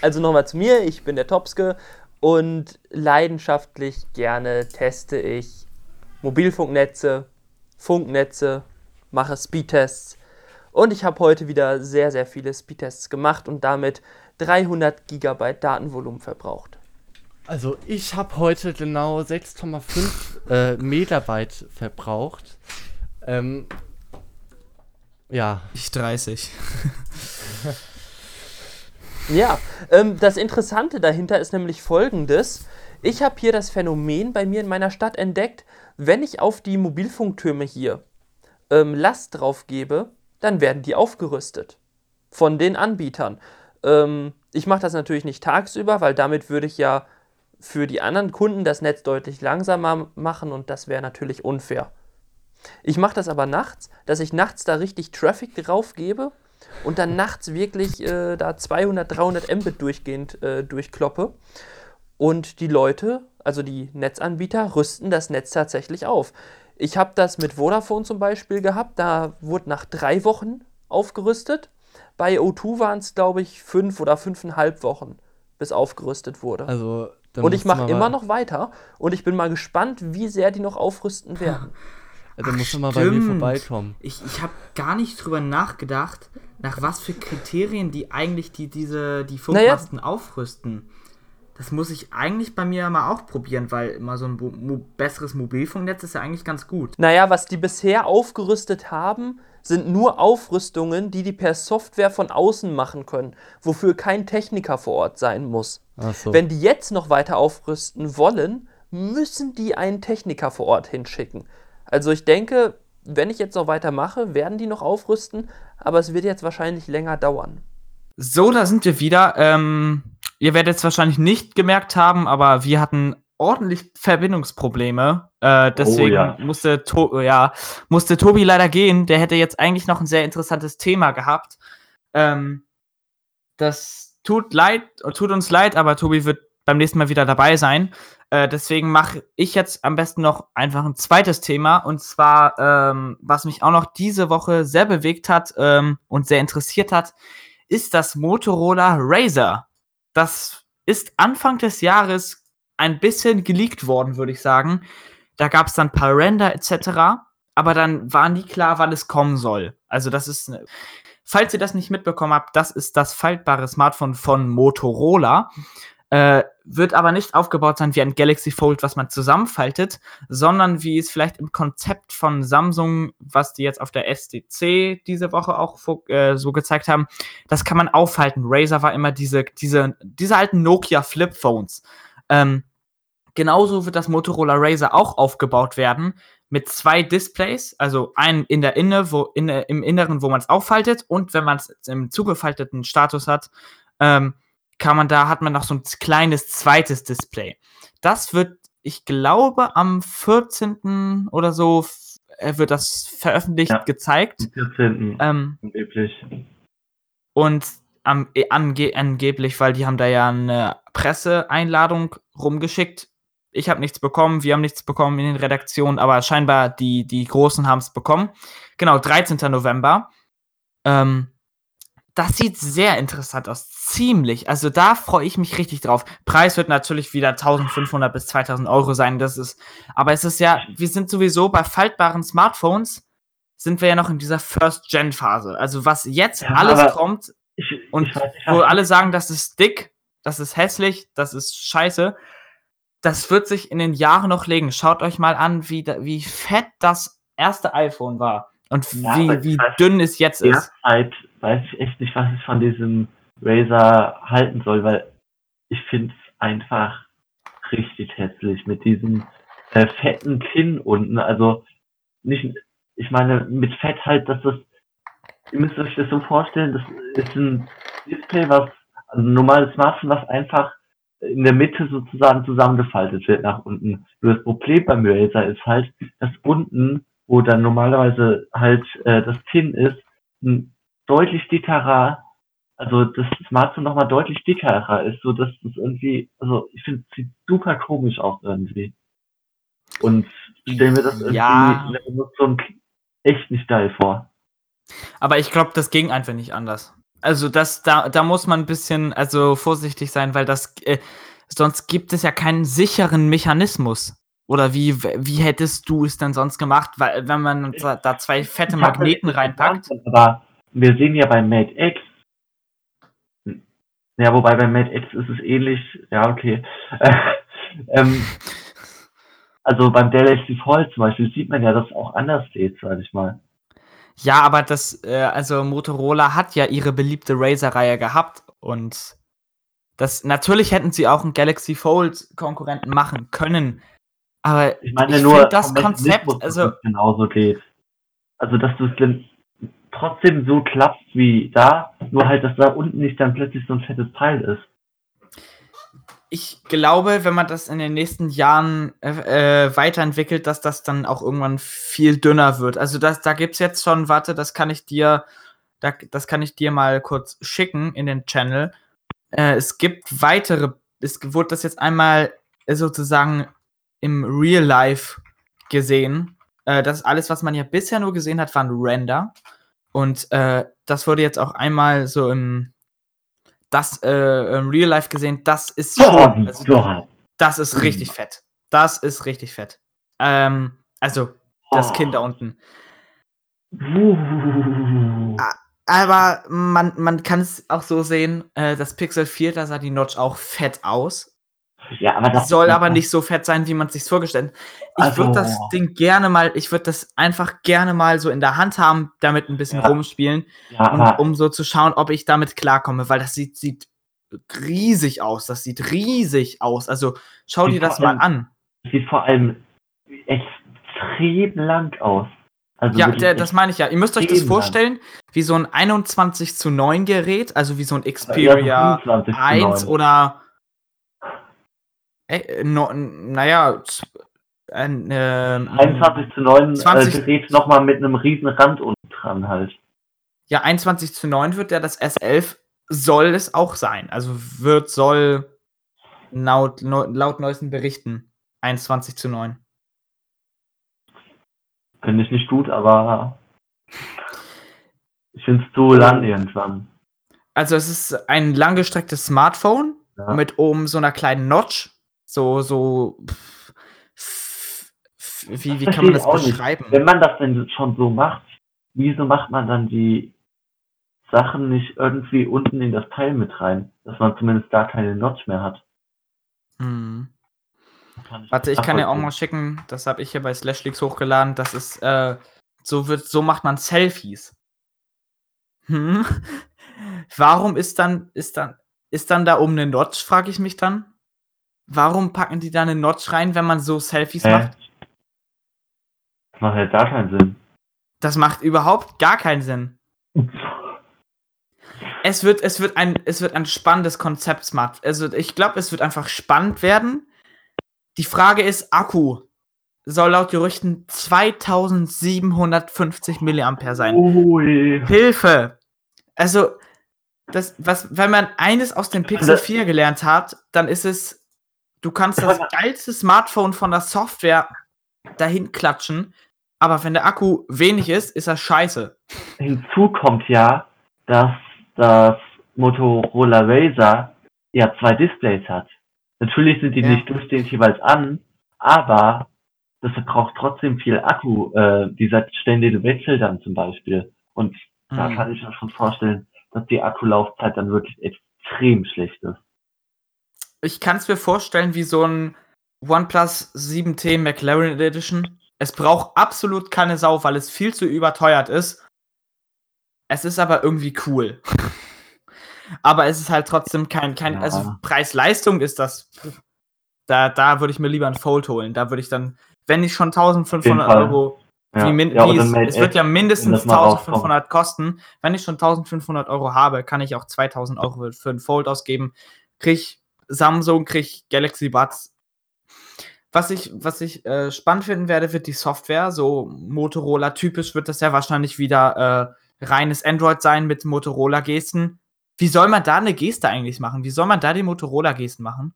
also nochmal zu mir, ich bin der Topske und leidenschaftlich gerne teste ich Mobilfunknetze, Funknetze, mache Speedtests und ich habe heute wieder sehr, sehr viele Speedtests gemacht und damit 300 Gigabyte Datenvolumen verbraucht. Also ich habe heute genau 6,5 äh, Megabyte verbraucht. Ähm, ja, ich 30. Ja, ähm, das Interessante dahinter ist nämlich folgendes. Ich habe hier das Phänomen bei mir in meiner Stadt entdeckt, wenn ich auf die Mobilfunktürme hier ähm, Last drauf gebe, dann werden die aufgerüstet von den Anbietern. Ähm, ich mache das natürlich nicht tagsüber, weil damit würde ich ja für die anderen Kunden das Netz deutlich langsamer machen und das wäre natürlich unfair. Ich mache das aber nachts, dass ich nachts da richtig Traffic drauf gebe und dann nachts wirklich äh, da 200, 300 Mbit durchgehend äh, durchkloppe. Und die Leute, also die Netzanbieter, rüsten das Netz tatsächlich auf. Ich habe das mit Vodafone zum Beispiel gehabt, da wurde nach drei Wochen aufgerüstet. Bei O2 waren es, glaube ich, fünf oder fünfeinhalb Wochen, bis aufgerüstet wurde. also. und ich mache immer noch weiter und ich bin mal gespannt, wie sehr die noch aufrüsten werden. Da musst du mal bei mir vorbeikommen. Ich, ich habe gar nicht drüber nachgedacht, nach was für Kriterien die eigentlich die, diese, die Naja. Funkmasten aufrüsten. Das muss ich eigentlich bei mir mal auch probieren, weil immer so ein mo mo besseres Mobilfunknetz ist ja eigentlich ganz gut. Naja, was die bisher aufgerüstet haben, sind nur Aufrüstungen, die die per Software von außen machen können, wofür kein Techniker vor Ort sein muss. So. Wenn die jetzt noch weiter aufrüsten wollen, müssen die einen Techniker vor Ort hinschicken. Also ich denke, wenn ich jetzt noch weitermache, werden die noch aufrüsten, aber es wird jetzt wahrscheinlich länger dauern. So, da sind wir wieder. Ähm, ihr werdet es wahrscheinlich nicht gemerkt haben, aber wir hatten ordentlich Verbindungsprobleme. Äh, deswegen ja. musste, to ja, musste Tobi leider gehen. Der hätte jetzt eigentlich noch ein sehr interessantes Thema gehabt. Ähm, das tut leid, tut uns leid, aber Tobi wird beim nächsten Mal wieder dabei sein. Äh, deswegen mache ich jetzt am besten noch einfach ein zweites Thema. Und zwar, ähm, was mich auch noch diese Woche sehr bewegt hat ähm, und sehr interessiert hat, ist das Motorola Razer. Das ist Anfang des Jahres ein bisschen geleakt worden, würde ich sagen. Da gab es dann ein paar Render etc. Aber dann war nie klar, wann es kommen soll. Also das ist, ne- falls ihr das nicht mitbekommen habt, das ist das faltbare Smartphone von Motorola. Äh, wird aber nicht aufgebaut sein wie ein Galaxy Fold, was man zusammenfaltet, sondern wie es vielleicht im Konzept von Samsung, was die jetzt auf der SDC diese Woche auch äh, so gezeigt haben, das kann man aufhalten. Razer war immer diese, diese, diese alten Nokia Flip Phones. Ähm, genauso wird das Motorola Razer auch aufgebaut werden mit zwei Displays, also einen in der Inne, wo in, im Inneren, wo man es aufhaltet und wenn man es im zugefalteten Status hat, ähm, kann man da hat man noch so ein kleines zweites Display. Das wird, ich glaube, am 14. oder so äh, wird das veröffentlicht Ja. gezeigt. Am 14. Ähm, angeblich. und am, äh, ange angeblich, weil die haben da ja eine Presseeinladung rumgeschickt. Ich habe nichts bekommen, wir haben nichts bekommen in den Redaktionen, aber scheinbar die, die Großen haben es bekommen. Genau, 13. November. Ähm, das sieht sehr interessant aus. Ziemlich. Also da freue ich mich richtig drauf. Preis wird natürlich wieder 1500 bis 2000 Euro sein. Das ist, aber es ist ja, wir sind sowieso bei faltbaren Smartphones, sind wir ja noch in dieser First-Gen-Phase. Also was jetzt Ja, alles kommt, Ich, und ich weiß nicht, wo alle sagen, das ist dick, das ist hässlich, das ist scheiße, das wird sich in den Jahren noch legen. Schaut euch mal an, wie, wie fett das erste iPhone war und Ja, wie, wie weiß- dünn es jetzt ist. derzeit weiß ich echt nicht, was ich von diesem Razer halten soll, weil ich finde es einfach richtig hässlich mit diesem äh, fetten Kinn unten. Also nicht, ich meine mit Fett halt, dass das, ihr müsst euch das so vorstellen, das ist ein Display, was, also ein normales Smartphone, was einfach in der Mitte sozusagen zusammengefaltet wird nach unten. Nur das Problem beim Razer ist halt, dass unten, wo dann normalerweise halt äh, das Kinn ist, ein deutlich dickerer, also das Smartphone nochmal deutlich dickerer ist, so dass das irgendwie, also ich finde, es sieht super komisch aus irgendwie. Und stell mir das irgendwie Ja. in der Benutzung echt nicht geil vor. Aber ich glaube, das ging einfach nicht anders. Also das, da, da muss man ein bisschen also vorsichtig sein, weil das äh, sonst gibt es ja keinen sicheren Mechanismus. Oder wie, wie hättest du es denn sonst gemacht? Weil wenn man da, zwei fette Magneten reinpackt. Aber wir sehen ja bei Mate X, ja, wobei bei Mate X ist es ähnlich, ja, okay. ähm, also beim Galaxy Fold zum Beispiel sieht man ja, dass es auch anders geht, sag ich mal. Ja, aber das, äh, also Motorola hat ja ihre beliebte Razer-Reihe gehabt und das, natürlich hätten sie auch einen Galaxy Fold-Konkurrenten machen können. Aber Ich meine Ich nur, das Konzept, also- es genauso geht. Also, dass du es dann trotzdem so klappt wie da, nur halt, dass da unten nicht dann plötzlich so ein fettes Teil ist. ich glaube, wenn man das in den nächsten Jahren äh, äh, weiterentwickelt, dass das dann auch irgendwann viel dünner wird. Also das, da gibt's jetzt schon, warte, das kann ich dir, da, das kann ich dir mal kurz schicken in den Channel. Äh, es gibt weitere, es wurde das jetzt einmal sozusagen im Real Life gesehen. Äh, das alles, was man ja bisher nur gesehen hat, waren Render. Und äh, das wurde jetzt auch einmal so im das äh, im Real Life gesehen, das ist wie also, das ist richtig fett. Das ist richtig fett. Ähm, also das Oh. Kind da unten. Uh. Aber man, man kann es auch so sehen, äh, das Pixel 4, da sah die Notch auch fett aus. Ja, aber das soll aber nicht so fett sein, wie man es sich vorgestellt hat. Ich Also- würde das Ding gerne mal, ich würde das einfach gerne mal so in der Hand haben, damit ein bisschen Ja. rumspielen, Ja, und, um so zu schauen, ob ich damit klarkomme, weil das sieht, sieht riesig aus. Das sieht riesig aus. Also schau Wie dir das mal an. es sieht vor allem extrem lang aus. Also Ja, der, das meine ich ja. Ihr müsst euch das extrem lang. vorstellen, wie so ein 21 zu 9 Gerät, also wie so ein Xperia so 25 zu 1 9. oder äh, no, naja, ein, ähm, 21 zu 9 20 äh, Gerät nochmal mit einem riesen Rand unten dran halt. ja, 21 zu 9 wird ja das S11 soll es auch sein. Also wird, soll laut, laut neuesten Berichten 21 zu 9. Finde ich nicht gut, aber ich finde es zu lang irgendwann. Also es ist ein langgestrecktes Smartphone Ja. mit oben so einer kleinen Notch. So, so. pff, pff, pff, Wie, wie kann man das auch nicht. beschreiben? Wenn man das denn schon so macht, wieso macht man dann die Sachen nicht irgendwie unten in das Teil mit rein, dass man zumindest da keine Notch mehr hat? Hm. Ich Warte, ich kann dir auch mal schicken. Das habe ich hier bei Slashleaks hochgeladen. Das ist, äh, so wird, so macht man Selfies. Hm? Warum ist dann, ist dann, ist dann da oben eine Notch, frage ich mich dann. Warum packen die da eine Notch rein, wenn man so Selfies Hä? macht? Das macht halt gar keinen Sinn. Das macht überhaupt gar keinen Sinn. Es wird, es wird ein, es wird ein spannendes Konzept, Smart. Also ich glaube, es wird einfach spannend werden. Die Frage ist, Akku soll laut Gerüchten 2750 Milliampere sein. Ui. Hilfe! Also, das, was, wenn man eines aus dem Pixel Das- 4 gelernt hat, dann ist es, du kannst das geilste Smartphone von der Software dahin klatschen, aber wenn der Akku wenig ist, ist das scheiße. Hinzu kommt ja, dass das Motorola Razer ja zwei Displays hat. Natürlich sind die Ja. nicht durchgehend jeweils an, aber das verbraucht trotzdem viel Akku, äh, dieser ständige Wechsel dann zum Beispiel. Und da Mhm. kann ich mir schon vorstellen, dass die Akkulaufzeit dann wirklich extrem schlecht ist. Ich kann es mir vorstellen wie so ein OnePlus 7T McLaren Edition. Es braucht absolut keine Sau, weil es viel zu überteuert ist. Es ist aber irgendwie cool. aber es ist halt trotzdem kein, kein Ja. also Preis-Leistung ist das. Da, da würde ich mir lieber ein Fold holen. Da würde ich dann, wenn ich schon 1500 Fall. Euro Ja, min ja wie oder es, wird ja mindestens das mal rauskommt. 1500 kosten. Wenn ich schon 1500 Euro habe, kann ich auch 2000 Euro für ein Fold ausgeben. Krieg Samsung, krieg Galaxy Buds. Was ich, was ich äh, spannend finden werde, wird die Software. So Motorola-typisch wird das ja wahrscheinlich wieder äh, reines Android sein mit Motorola-Gesten. Wie soll man da eine Geste eigentlich machen? Wie soll man da die Motorola-Gesten machen?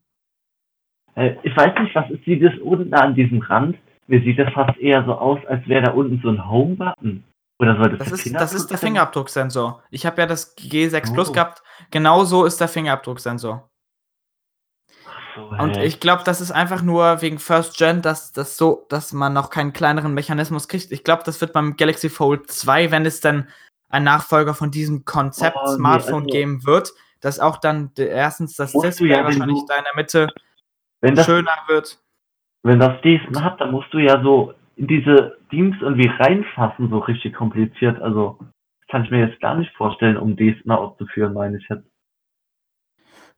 Äh, ich weiß nicht, was ist dieses unten an diesem Rand? Mir sieht das fast eher so aus, als wäre da unten so ein Home-Button. Oder soll das Das ist, das ist der? Fingerabdrucksensor. Ich habe ja das G6 Plus Oh. gehabt. Genau so ist der Fingerabdrucksensor. So, Und ich glaube, das ist einfach nur wegen First Gen, dass, dass, so, dass man noch keinen kleineren Mechanismus kriegt. Ich glaube, das wird beim Galaxy Fold 2, wenn es dann ein Nachfolger von diesem Konzept Oh, nee, Smartphone also- geben wird, dass auch dann erstens das Display ja, wahrscheinlich du- da in der Mitte das, schöner wird. wenn das Gesten hat, dann musst du ja so in diese Dienst irgendwie reinfassen, so richtig kompliziert. Also, das kann ich mir jetzt gar nicht vorstellen, um Gesten auszuführen, meine ich jetzt.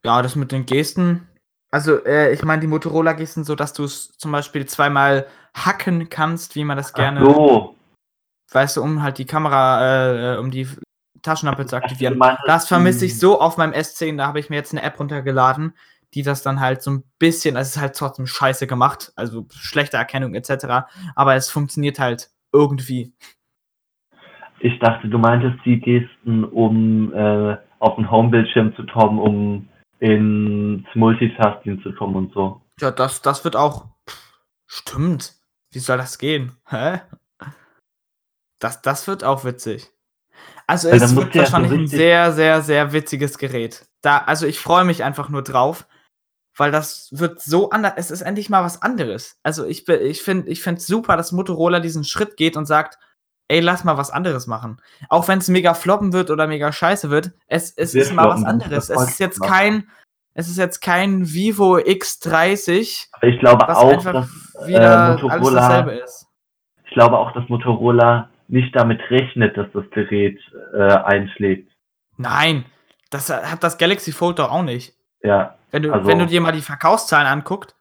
Ja, das mit den Gesten. Also, äh, ich meine, die Motorola-Gesten, so dass du es zum Beispiel zweimal hacken kannst, wie man das gerne, Ach so. weißt du, um halt die Kamera, äh, um die Taschenlampe zu aktivieren. Das vermisse ich so auf meinem S10. Da habe ich mir jetzt eine App runtergeladen, die das dann halt so ein bisschen, also es ist halt trotzdem scheiße gemacht, also schlechte Erkennung etc. Aber es funktioniert halt irgendwie. Ich dachte, du meintest die Gesten, um äh, auf den Homebildschirm zu kommen, um ins Multitasking zu kommen und so. Ja, das, das wird auch. Stimmt. Wie soll das gehen? Hä? Das, das wird auch witzig. Also Weil es wird du ja so wahrscheinlich ein sehr, sehr, sehr witziges Gerät. Da, also ich freue mich einfach nur drauf, weil das wird so anders. Es ist endlich mal was anderes. Also ich, ich finde ich finde super, dass Motorola diesen Schritt geht und sagt, ey, lass mal was anderes machen. Auch wenn es mega floppen wird oder mega scheiße wird, es, es ist mal was anderes. Es ist jetzt kein, es ist jetzt kein Vivo X30, Aber ich glaube auch, dass äh, Motorola, dasselbe ist. ich glaube auch, dass Motorola nicht damit rechnet, dass das Gerät äh, einschlägt. Nein, das hat das Galaxy Fold doch auch nicht. Ja, Wenn du, Also- wenn du dir mal die Verkaufszahlen anguckt,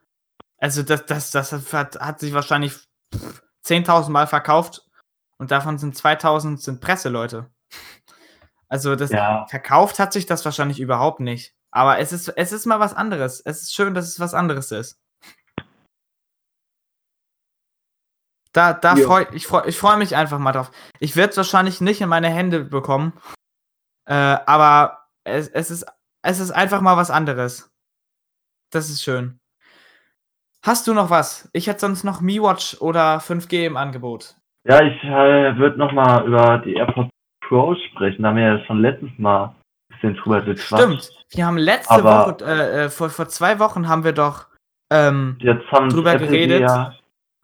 also das, das, das hat, hat sich wahrscheinlich pff, 10.000 Mal verkauft Und davon sind 2000 sind Presseleute. Also das Ja. verkauft hat sich das wahrscheinlich überhaupt nicht. Aber es ist, es ist mal was anderes. Es ist schön, dass es was anderes ist. Da, da Ja. freu, ich freue ich freu mich einfach mal drauf. Ich werde es wahrscheinlich nicht in meine Hände bekommen. Äh, aber es, es, ist, es ist einfach mal was anderes. Das ist schön. Hast du noch was? Ich hätte sonst noch MiWatch oder 5G im Angebot. Ja, ich äh, würde nochmal über die AirPods Pro sprechen. Da haben wir ja schon letztes Mal ein bisschen drüber gequatscht. Stimmt. Wir haben letzte Aber- Woche, äh, äh, vor, vor zwei Wochen haben wir doch ähm, drüber Apple geredet. Ja,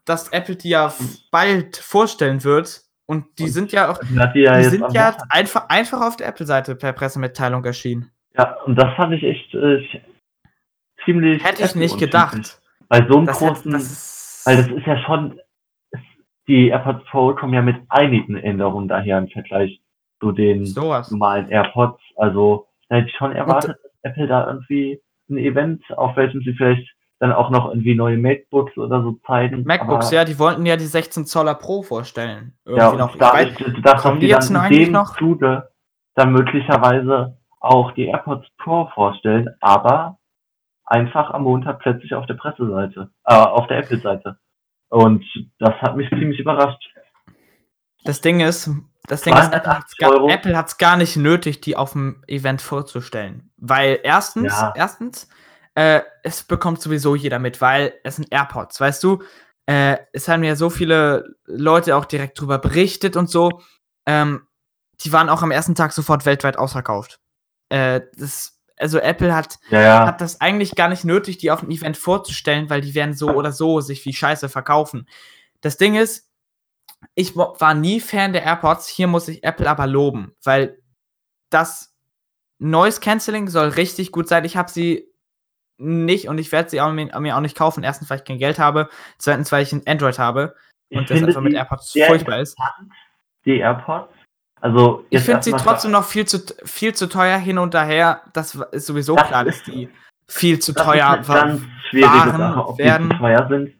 dass Apple die ja bald vorstellen wird. Und die Und sind ja auch, die ja die sind ja einfach, einfach auf der Apple-Seite per Pressemitteilung erschienen. Ja, und das fand ich echt äh, ziemlich. Hätte ich nicht gedacht. Bei so einem Das, hätte- großen. das ist, weil das ist ja schon. Die AirPods Pro kommen ja mit einigen Änderungen daher im Vergleich zu den sowas. normalen AirPods. Also da hätte ich schon erwartet, dass Apple da irgendwie ein Event, auf welchem sie vielleicht dann auch noch irgendwie neue MacBooks oder so zeigen. MacBooks, Aber- ja, die wollten ja die 16 Zoller Pro vorstellen. Irgendwie Ja, und noch. Ich da weiß, ich gedacht, kommen dass die jetzt dann in dem noch? Zuge dann möglicherweise auch die AirPods Pro vorstellen, aber einfach am Montag plötzlich auf der Presseseite, äh, auf der Apple-Seite. Und das hat mich ziemlich überrascht. das Ding ist, das Ding ist, Apple hat's 280 gar, gar nicht nötig, die auf dem Event vorzustellen. Weil erstens, Ja. erstens, äh, es bekommt sowieso jeder mit, weil es sind AirPods, weißt du? Äh, es haben ja so viele Leute auch direkt drüber berichtet und so. Ähm, die waren auch am ersten Tag sofort weltweit ausverkauft. Äh, das, also Apple hat Ja, ja. hat das eigentlich gar nicht nötig, die auf dem Event vorzustellen, weil die werden so oder so sich wie Scheiße verkaufen. Das Ding ist, ich wa- war nie Fan der AirPods, hier muss ich Apple aber loben, weil das Noise Cancelling soll richtig gut sein. Ich habe sie nicht und ich werde sie auch, mir, mir auch nicht kaufen. Erstens, weil ich kein Geld habe, zweitens, weil ich ein Android habe Ich und das finde einfach mit AirPods furchtbar ist. Die AirPods. Also, Ich finde sie trotzdem noch viel zu, viel zu teuer hin und daher. Das ist sowieso Das klar, dass die viel zu Das teuer ist eine ganz schwierige waren, Sache, ob werden. die zu teuer sind.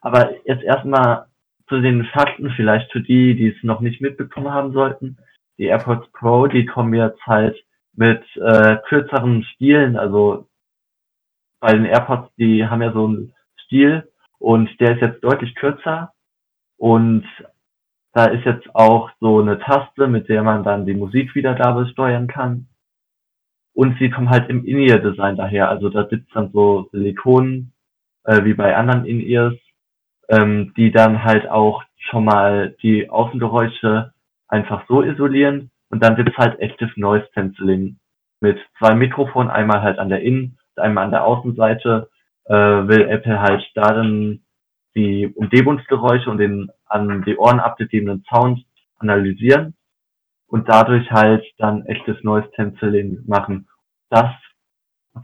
Aber jetzt erstmal zu den Fakten, vielleicht für die, die es noch nicht mitbekommen haben sollten. Die AirPods Pro, die kommen jetzt halt mit äh, kürzeren Stielen, also bei den AirPods, die haben ja so einen Stiel und der ist jetzt deutlich kürzer und da ist jetzt auch so eine Taste, mit der man dann die Musikwiedergabe steuern kann. Und sie kommen halt im In-Ear-Design daher. Also da sitzt dann so Silikon, äh, wie bei anderen In-Ears, ähm, die dann halt auch schon mal die Außengeräusche einfach so isolieren. Und dann gibt's halt Active Noise Cancelling mit zwei Mikrofonen, einmal halt an der Innen- und einmal an der Außenseite. Äh, will Apple halt da dann die Umgebungsgeräusche und den an die Ohren abgegebenen Sound analysieren und dadurch halt dann Active Noise Cancelling machen. Das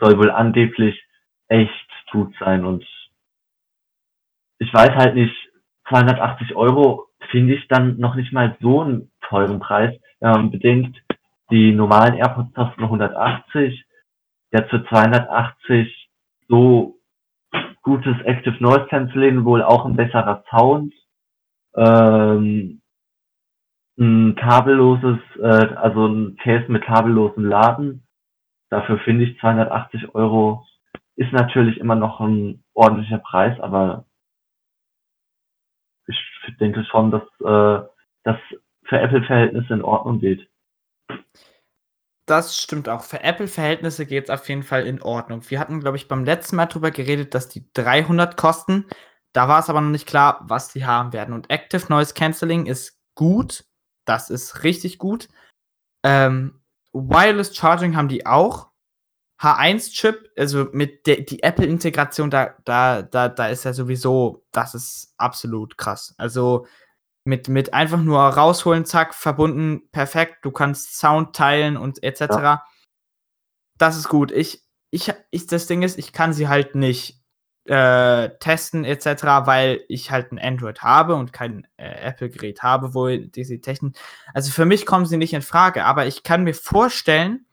soll wohl angeblich echt gut sein und ich weiß halt nicht, 280 Euro finde ich dann noch nicht mal so einen teuren Preis, wenn man bedenkt, die normalen AirPods kosten 180, jetzt für 280 so gutes Active Noise Cancelling, wohl auch ein besserer Sound, ähm, ein kabelloses, äh, also ein Case mit kabellosem Laden. Dafür finde ich 280 Euro ist natürlich immer noch ein ordentlicher Preis, aber ich denke schon, dass äh, das für Apple-Verhältnisse in Ordnung geht. Das stimmt auch. Für Apple-Verhältnisse geht es auf jeden Fall in Ordnung. Wir hatten, glaube ich, beim letzten Mal drüber geredet, dass die 300 kosten. Da war es aber noch nicht klar, was die haben werden. Und Active Noise Cancelling ist gut. Das ist richtig gut. Ähm, Wireless Charging haben die auch. H1-Chip, also mit der die Apple-Integration, da, da, da, da ist ja sowieso, das ist absolut krass. Also mit, mit einfach nur rausholen, zack, verbunden, perfekt. Du kannst Sound teilen und etc. Das ist gut. Ich, ich, ich, das Ding ist, ich kann sie halt nicht äh, testen etc., weil ich halt ein Android habe und kein äh, Apple-Gerät habe, wo diese Technik. Also für mich kommen sie nicht in Frage, aber ich kann mir vorstellen,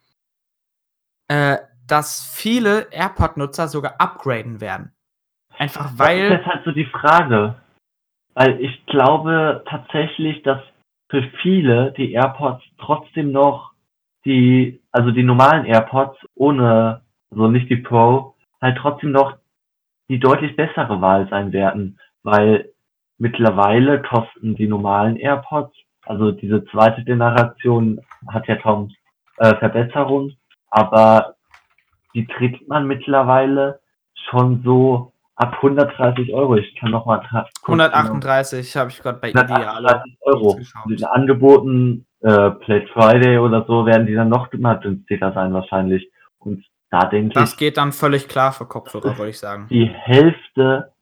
äh, dass viele AirPod-Nutzer sogar upgraden werden. Einfach das ist weil. halt so die Frage. Weil ich glaube tatsächlich, dass für viele die AirPods trotzdem noch die, also die normalen AirPods ohne, also nicht die Pro, halt trotzdem noch die deutlich bessere Wahl sein werden, weil mittlerweile kosten die normalen AirPods, also diese zweite Generation hat ja kaum äh, Verbesserung, aber die kriegt man mittlerweile schon so ab 130 Euro. Ich kann noch mal 138 habe ich gerade bei Idealo 138 Euro. Diesen Angeboten, äh, Black Friday oder so, werden die dann noch immer günstiger sein wahrscheinlich. Und da denke Das ich, geht dann völlig klar für Kopfhörer, würde ich sagen. die Hälfte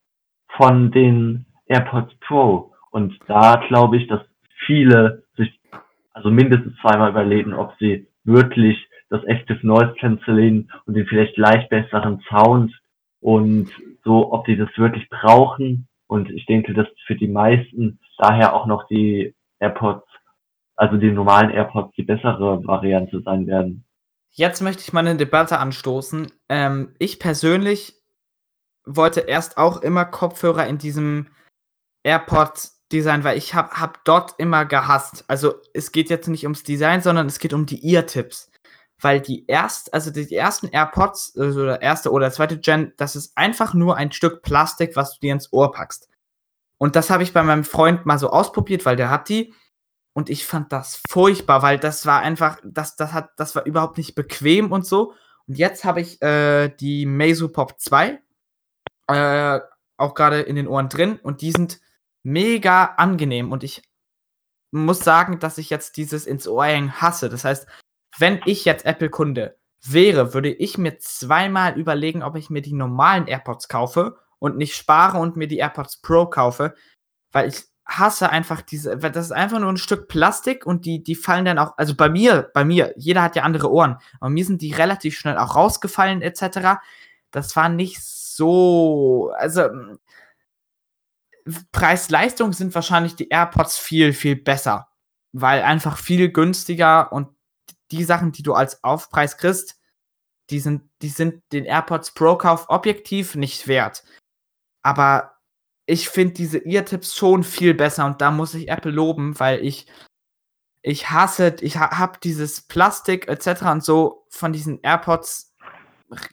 von den AirPods Pro. Und da glaube ich, dass viele sich also mindestens zweimal überlegen, ob sie wirklich das Active Noise Cancelling und den vielleicht leicht besseren Sound und so, ob die das wirklich brauchen. Und ich denke, dass für die meisten daher auch noch die AirPods, also die normalen AirPods, die bessere Variante sein werden. Jetzt möchte ich mal eine Debatte anstoßen. Ähm, ich persönlich wollte erst auch immer Kopfhörer in diesem AirPods-Design, weil ich habe hab dort immer gehasst. Also es geht jetzt nicht ums Design, sondern es geht um die Ear-Tips. Weil die erst, also die ersten AirPods, also der erste oder zweite Gen, das ist einfach nur ein Stück Plastik, was du dir ins Ohr packst. Und das habe ich bei meinem Freund mal so ausprobiert, weil der hat die. Und ich fand das furchtbar, weil das war einfach, das, das hat, das war überhaupt nicht bequem und so. Und jetzt habe ich äh, die Meizu Pop 2 äh, auch gerade in den Ohren drin und die sind mega angenehm und ich muss sagen, dass ich jetzt dieses ins Ohr hängen hasse. Das heißt, wenn ich jetzt Apple-Kunde wäre, würde ich mir zweimal überlegen, ob ich mir die normalen AirPods kaufe und nicht spare und mir die AirPods Pro kaufe, weil ich hasse einfach diese, das ist einfach nur ein Stück Plastik und die, die fallen dann auch, also bei mir, bei mir, jeder hat ja andere Ohren, aber mir sind die relativ schnell auch rausgefallen etc. Das war nicht so, also mm, Preis-Leistung sind wahrscheinlich die AirPods viel, viel besser, weil einfach viel günstiger und die Sachen, die du als Aufpreis kriegst, die sind, die sind den AirPods Pro Kauf objektiv nicht wert. Aber ich finde diese Ear-Tipps schon viel besser und da muss ich Apple loben, weil ich ich hasse, ich ha habe dieses Plastik etc. und so von diesen AirPods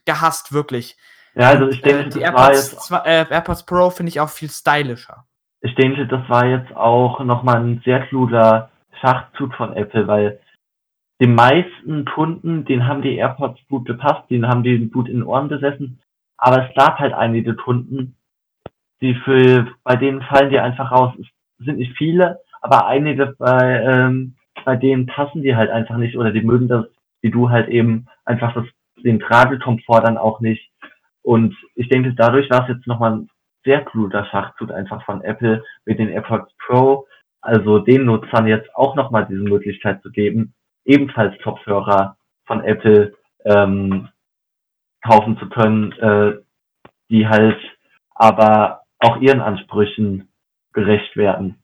gehasst, wirklich. Ja, also ich denke, Äh, die AirPods, jetzt, zwei- äh, AirPods Pro finde ich auch viel stylischer. ich denke, das war jetzt auch nochmal ein sehr kluger Schachzug von Apple, weil die meisten Kunden, denen haben die AirPods gut gepasst, denen haben die gut in den Ohren gesessen, aber es gab halt einige Kunden, die für, bei denen fallen die einfach raus. Es sind nicht viele, aber einige bei, ähm, bei denen passen die halt einfach nicht oder die mögen das, wie du halt eben einfach das, den Tragekomfort dann auch nicht. Und ich denke, dadurch war es jetzt nochmal ein sehr kluger Schachzug einfach von Apple mit den AirPods Pro, also den Nutzern jetzt auch nochmal diese Möglichkeit zu geben, ebenfalls Kopfhörer von Apple ähm, kaufen zu können, äh, die halt aber auch ihren Ansprüchen gerecht werden.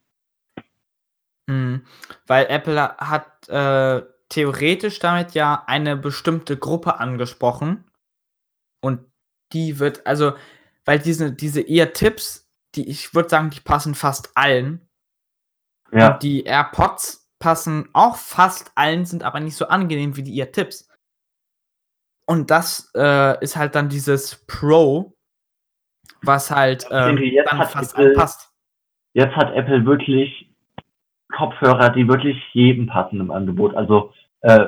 Mhm. Weil Apple hat äh, theoretisch damit ja eine bestimmte Gruppe angesprochen. Und die wird, also, weil diese, diese Ear-Tipps, die, ich würde sagen, die passen fast allen. Ja, Und die AirPods passen auch fast allen, sind aber nicht so angenehm wie die Ear-Tipps. Und das äh, ist halt dann dieses Pro, was halt Ich denke, ähm, jetzt dann hat fast Apple- allen passt. jetzt hat Apple wirklich Kopfhörer, die wirklich jedem passen im Angebot. Also äh,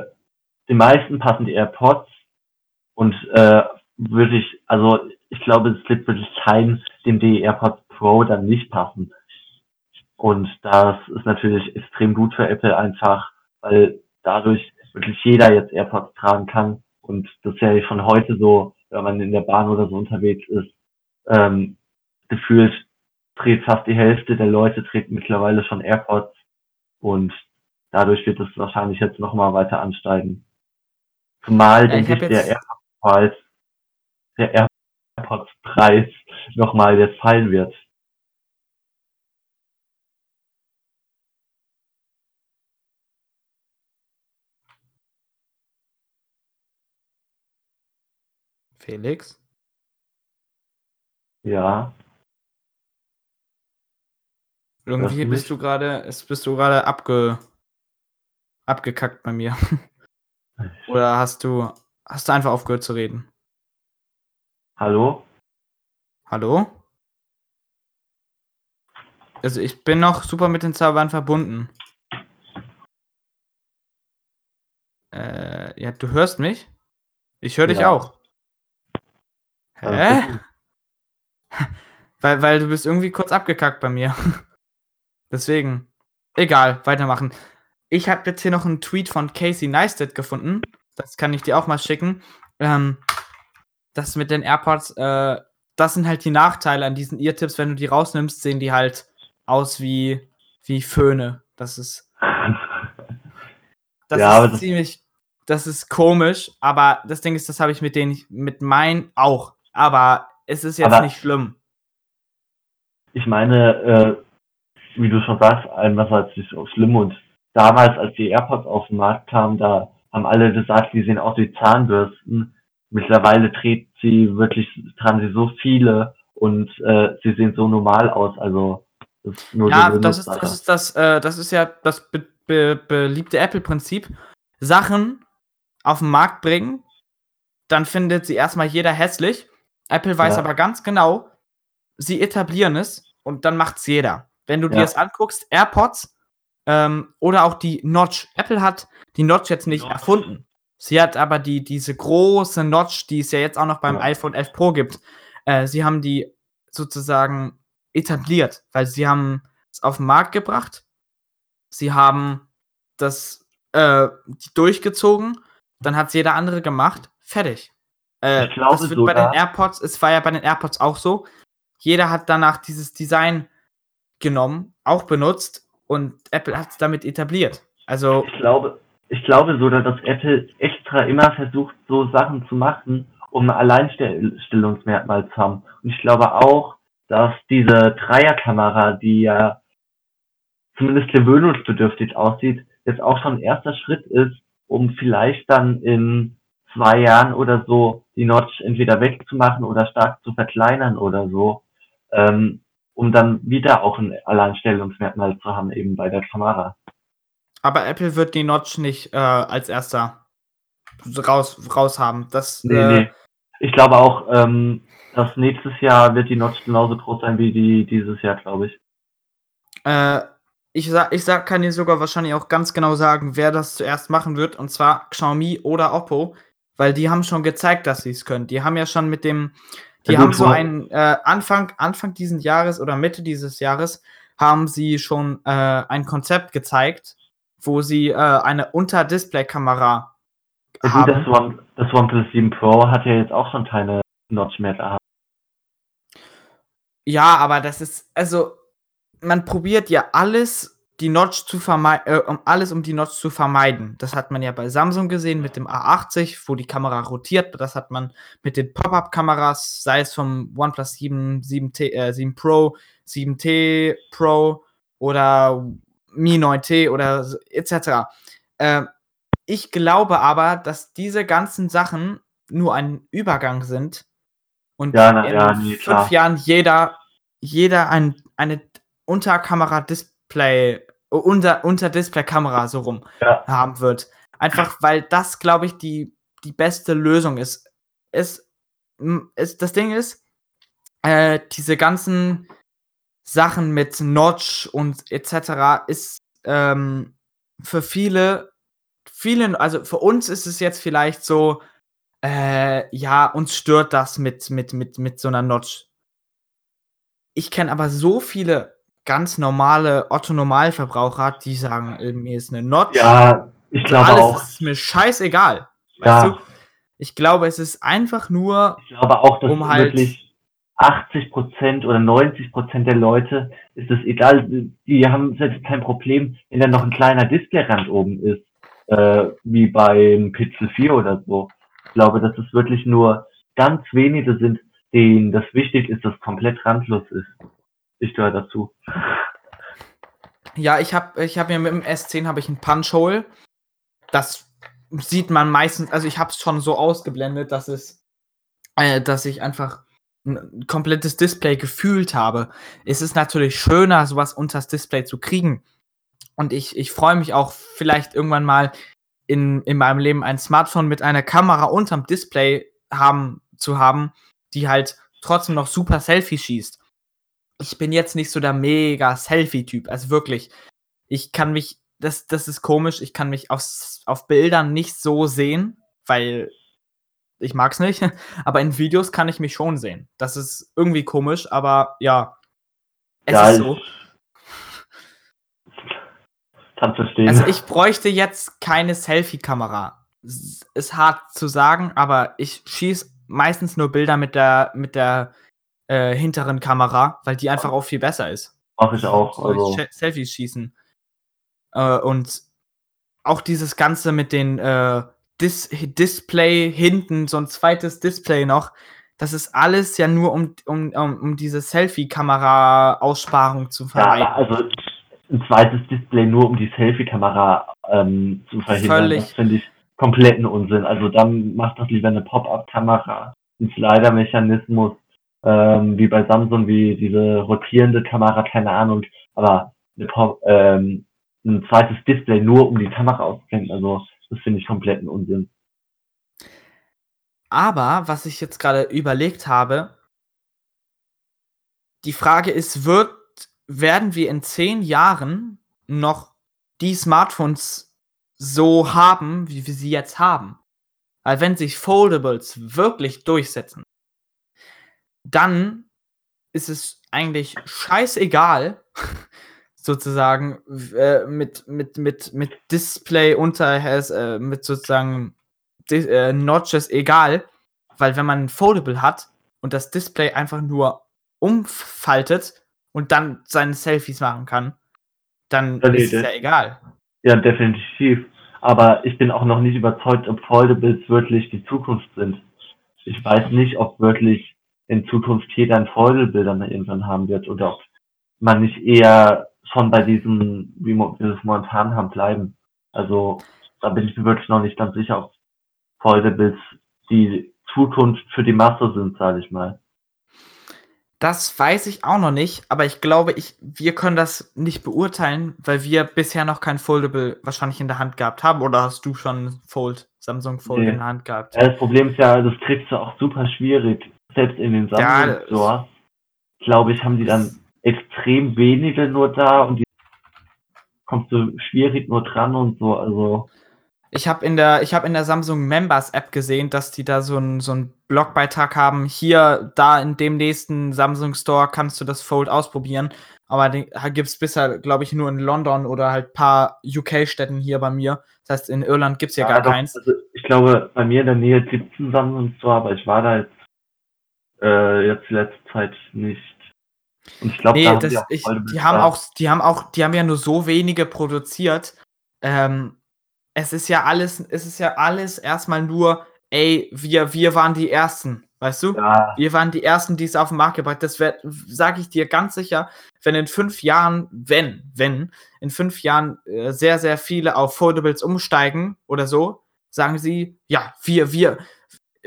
die meisten passen die AirPods und äh, wirklich, also ich glaube, es gibt wirklich keinen, dem die AirPods Pro dann nicht passen. Und das ist natürlich extrem gut für Apple einfach, weil dadurch wirklich jeder jetzt AirPods tragen kann. Und das ist ja schon heute so, wenn man in der Bahn oder so unterwegs ist, ähm, gefühlt dreht fast die Hälfte der Leute trägt mittlerweile schon AirPods und dadurch wird es wahrscheinlich jetzt nochmal weiter ansteigen. Zumal, ich denke hab ich, der AirPods-Preis, der AirPods-Preis nochmal jetzt fallen wird. Felix? Ja, Irgendwie bist mich? du gerade, bist du gerade abge, abgekackt bei mir. Oder hast du, hast du einfach aufgehört zu reden? Hallo? Hallo? Also ich bin noch super mit den Servern verbunden. Äh, ja, du hörst mich? Ich höre dich Ja. auch. Hä? Weil, weil du bist irgendwie kurz abgekackt bei mir. Deswegen. Egal, weitermachen. Ich habe jetzt hier noch einen Tweet von Casey Neistat gefunden. Das kann ich dir auch mal schicken. Ähm, das mit den AirPods, äh, das sind halt die Nachteile an diesen Eartips. Wenn du die rausnimmst, sehen die halt aus wie, wie Föhne. Das ist, das Ja, ist das- ziemlich, das ist komisch. Aber das Ding ist, das habe ich mit denen, mit meinen auch. Aber es ist jetzt Aber- nicht schlimm. ich meine, äh, wie du schon sagst, einerseits ist es auch schlimm und damals, als die AirPods auf den Markt kamen, da haben alle gesagt, die sehen aus wie Zahnbürsten. Mittlerweile trägt sie wirklich, tragen sie so viele und äh, sie sehen so normal aus. Also das ist nur Ja, das ist, das ist das, äh, das ist ja das be be beliebte Apple-Prinzip. Sachen auf den Markt bringen, dann findet sie erstmal jeder hässlich. Apple weiß Ja. aber ganz genau, sie etablieren es und dann macht's jeder. Wenn du dir Ja. das anguckst, AirPods ähm, oder auch die Notch. Apple hat die Notch jetzt nicht Notch. erfunden. Sie hat aber die, diese große Notch, die es ja jetzt auch noch beim Ja. iPhone 11 Pro gibt, äh, sie haben die sozusagen etabliert, weil sie haben es auf den Markt gebracht. Sie haben das äh, durchgezogen, dann hat es jeder andere gemacht, fertig. Äh, Ich glaube das wird bei sogar- den AirPods, es war ja bei den AirPods auch so. Jeder hat danach dieses Design genommen, auch benutzt und Apple hat es damit etabliert. Also, Ich glaube, ich glaube sogar, dass Apple extra immer versucht, so Sachen zu machen, um ein Alleinstellungsmerkmal zu haben. Und ich glaube auch, dass diese Dreierkamera, die ja zumindest gewöhnungsbedürftig aussieht, jetzt auch schon ein erster Schritt ist, um vielleicht dann in zwei Jahren oder so die Notch entweder wegzumachen oder stark zu verkleinern oder so, ähm, um dann wieder auch ein Alleinstellungsmerkmal zu haben, eben bei der Kamera. aber Apple wird die Notch nicht äh, als erster raus, raus haben. Das, Nee, äh, nee. Ich glaube auch, ähm, dass nächstes Jahr wird die Notch genauso groß sein wie die dieses Jahr, glaube ich. Äh, ich sag, ich sag, kann dir sogar wahrscheinlich auch ganz genau sagen, wer das zuerst machen wird, und zwar Xiaomi oder Oppo, weil die haben schon gezeigt, dass sie es können. Die haben ja schon mit dem, die Ja, haben so einen äh, Anfang, Anfang dieses Jahres oder Mitte dieses Jahres haben sie schon äh, ein Konzept gezeigt, wo sie äh, eine Unter-Display-Kamera Ja, haben. das, One, das OnePlus 7 Pro hat ja jetzt auch schon keine Notch mehr gehabt. Ja, aber das ist, also, man probiert ja alles, die Notch zu vermeiden, äh, um alles um die Notch zu vermeiden. Das hat man ja bei Samsung gesehen mit dem A80, wo die Kamera rotiert. Das hat man mit den Pop-Up-Kameras, sei es vom OnePlus 7, 7T, äh, 7 Pro, 7T Pro oder Mi 9T oder etc. Äh, ich glaube aber, dass diese ganzen Sachen nur ein Übergang sind und Ja, na, in ja, nee, fünf klar. Jahren jeder, jeder ein, eine Unterkamera-Display, unter, unter Display-Kamera so rum Ja. haben wird. Einfach weil das, glaube ich, die, die beste Lösung ist. Es, es, das Ding ist, äh, diese ganzen Sachen mit Notch und etc. ist ähm, für viele, viele, also für uns ist es jetzt vielleicht so, äh, ja, uns stört das mit, mit, mit, mit so einer Notch. Ich kenne aber so viele ganz normale Otto-Normalverbraucher, die sagen, mir ist eine Notch. Ja, ich glaube alles auch. ist mir scheißegal. Ja. Weißt du? Ich glaube, es ist einfach nur, Ich glaube auch, dass Um halt- wirklich 80% oder 90% der Leute ist es egal. Die haben selbst kein Problem, wenn da noch ein kleiner Displayrand oben ist, äh, wie beim Pixel 4 oder so. Ich glaube, dass es wirklich nur ganz wenige sind, denen das wichtig ist, dass es komplett randlos ist. Ich gehöre dazu. ja, ich habe ich hab mir mit dem S10 habe ich ein Punch-Hole. Das sieht man meistens, also ich habe es schon so ausgeblendet, dass es, äh, dass ich einfach ein komplettes Display gefühlt habe. Es ist natürlich schöner, sowas unters Display zu kriegen. Und ich, ich freue mich auch vielleicht irgendwann mal in, in meinem Leben ein Smartphone mit einer Kamera unterm Display haben, zu haben, die halt trotzdem noch super Selfie schießt. Ich bin jetzt nicht so der mega Selfie-Typ, also wirklich. Ich kann mich, das, das ist komisch, ich kann mich auf, auf Bildern nicht so sehen, weil ich mag's nicht, aber in Videos kann ich mich schon sehen. Das ist irgendwie komisch, aber ja, es Ja, ist so. Kann verstehen. Also ich bräuchte jetzt keine Selfie-Kamera. Ist hart zu sagen, aber ich schieße meistens nur Bilder mit der, mit der äh, hinteren Kamera, weil die einfach auch viel besser ist. Mache ich auch. Also, Selfies schießen. Äh, und auch dieses Ganze mit den äh, Dis Display hinten, so ein zweites Display noch, das ist alles ja nur um, um, um, diese Selfie-Kamera-Aussparung zu ja, vermeiden. also ein zweites Display nur um die Selfie-Kamera ähm, zu verhindern, Völlig. das finde ich kompletten Unsinn. Also dann macht doch lieber eine Pop-up-Kamera, ein Slider-Mechanismus, ähm, wie bei Samsung, wie diese rotierende Kamera, keine Ahnung, aber eine ähm, ein zweites Display nur um die Kamera auszublenden, also das finde ich kompletten Unsinn. Aber was ich jetzt gerade überlegt habe, die Frage ist, wird, werden wir in zehn Jahren noch die Smartphones so haben, wie wir sie jetzt haben? Weil wenn sich Foldables wirklich durchsetzen, dann ist es eigentlich scheißegal, sozusagen, äh, mit, mit, mit, mit Display unter, äh, mit sozusagen äh, Notches egal, weil wenn man ein Foldable hat und das Display einfach nur umfaltet und dann seine Selfies machen kann, dann Ja, nee, ist es ja egal. Ja, definitiv. Aber ich bin auch noch nicht überzeugt, ob Foldables wirklich die Zukunft sind. Ich weiß nicht, ob wirklich in Zukunft jeder ein Foldable dann irgendwann haben wird oder ob man nicht eher schon bei diesem, wie wir es momentan haben, bleiben. Also da bin ich mir wirklich noch nicht ganz sicher, ob Foldables die Zukunft für die Masse sind, sage ich mal. Das weiß ich auch noch nicht, aber ich glaube, ich, wir können das nicht beurteilen, weil wir bisher noch kein Foldable wahrscheinlich in der Hand gehabt haben. Oder hast du schon Fold, Samsung Fold Nee. in der Hand gehabt? Ja, das Problem ist ja, das kriegst du auch super schwierig. Selbst in den Ja, Samsung Stores, glaube ich, haben die dann extrem wenige nur da und die kommst du schwierig nur dran und so. Also Ich habe in der, ich habe in der Samsung Members App gesehen, dass die da so einen so einen Blogbeitrag haben. Hier, da in dem nächsten Samsung Store kannst du das Fold ausprobieren. Aber den gibt es bisher, glaube ich, nur in London oder halt paar UK-Städten hier bei mir. Das heißt, in Irland gibt es ja, gar doch, keins. Also ich glaube, bei mir in der Nähe gibt es einen Samsung Store, aber ich war da jetzt, äh, jetzt letzte Zeit nicht. Und ich glaube, Nee, da das, die ich, haben auch, die haben auch, die haben ja nur so wenige produziert. Ähm, es ist ja alles, es ist ja alles erstmal nur, ey, wir, wir waren die Ersten, weißt du? Ja, Wir waren die Ersten, die es auf den Markt gebracht Das sage ich dir ganz sicher, wenn in fünf Jahren, wenn, wenn, in fünf Jahren äh, sehr, sehr viele auf Foldables umsteigen oder so, sagen sie, ja, wir, wir,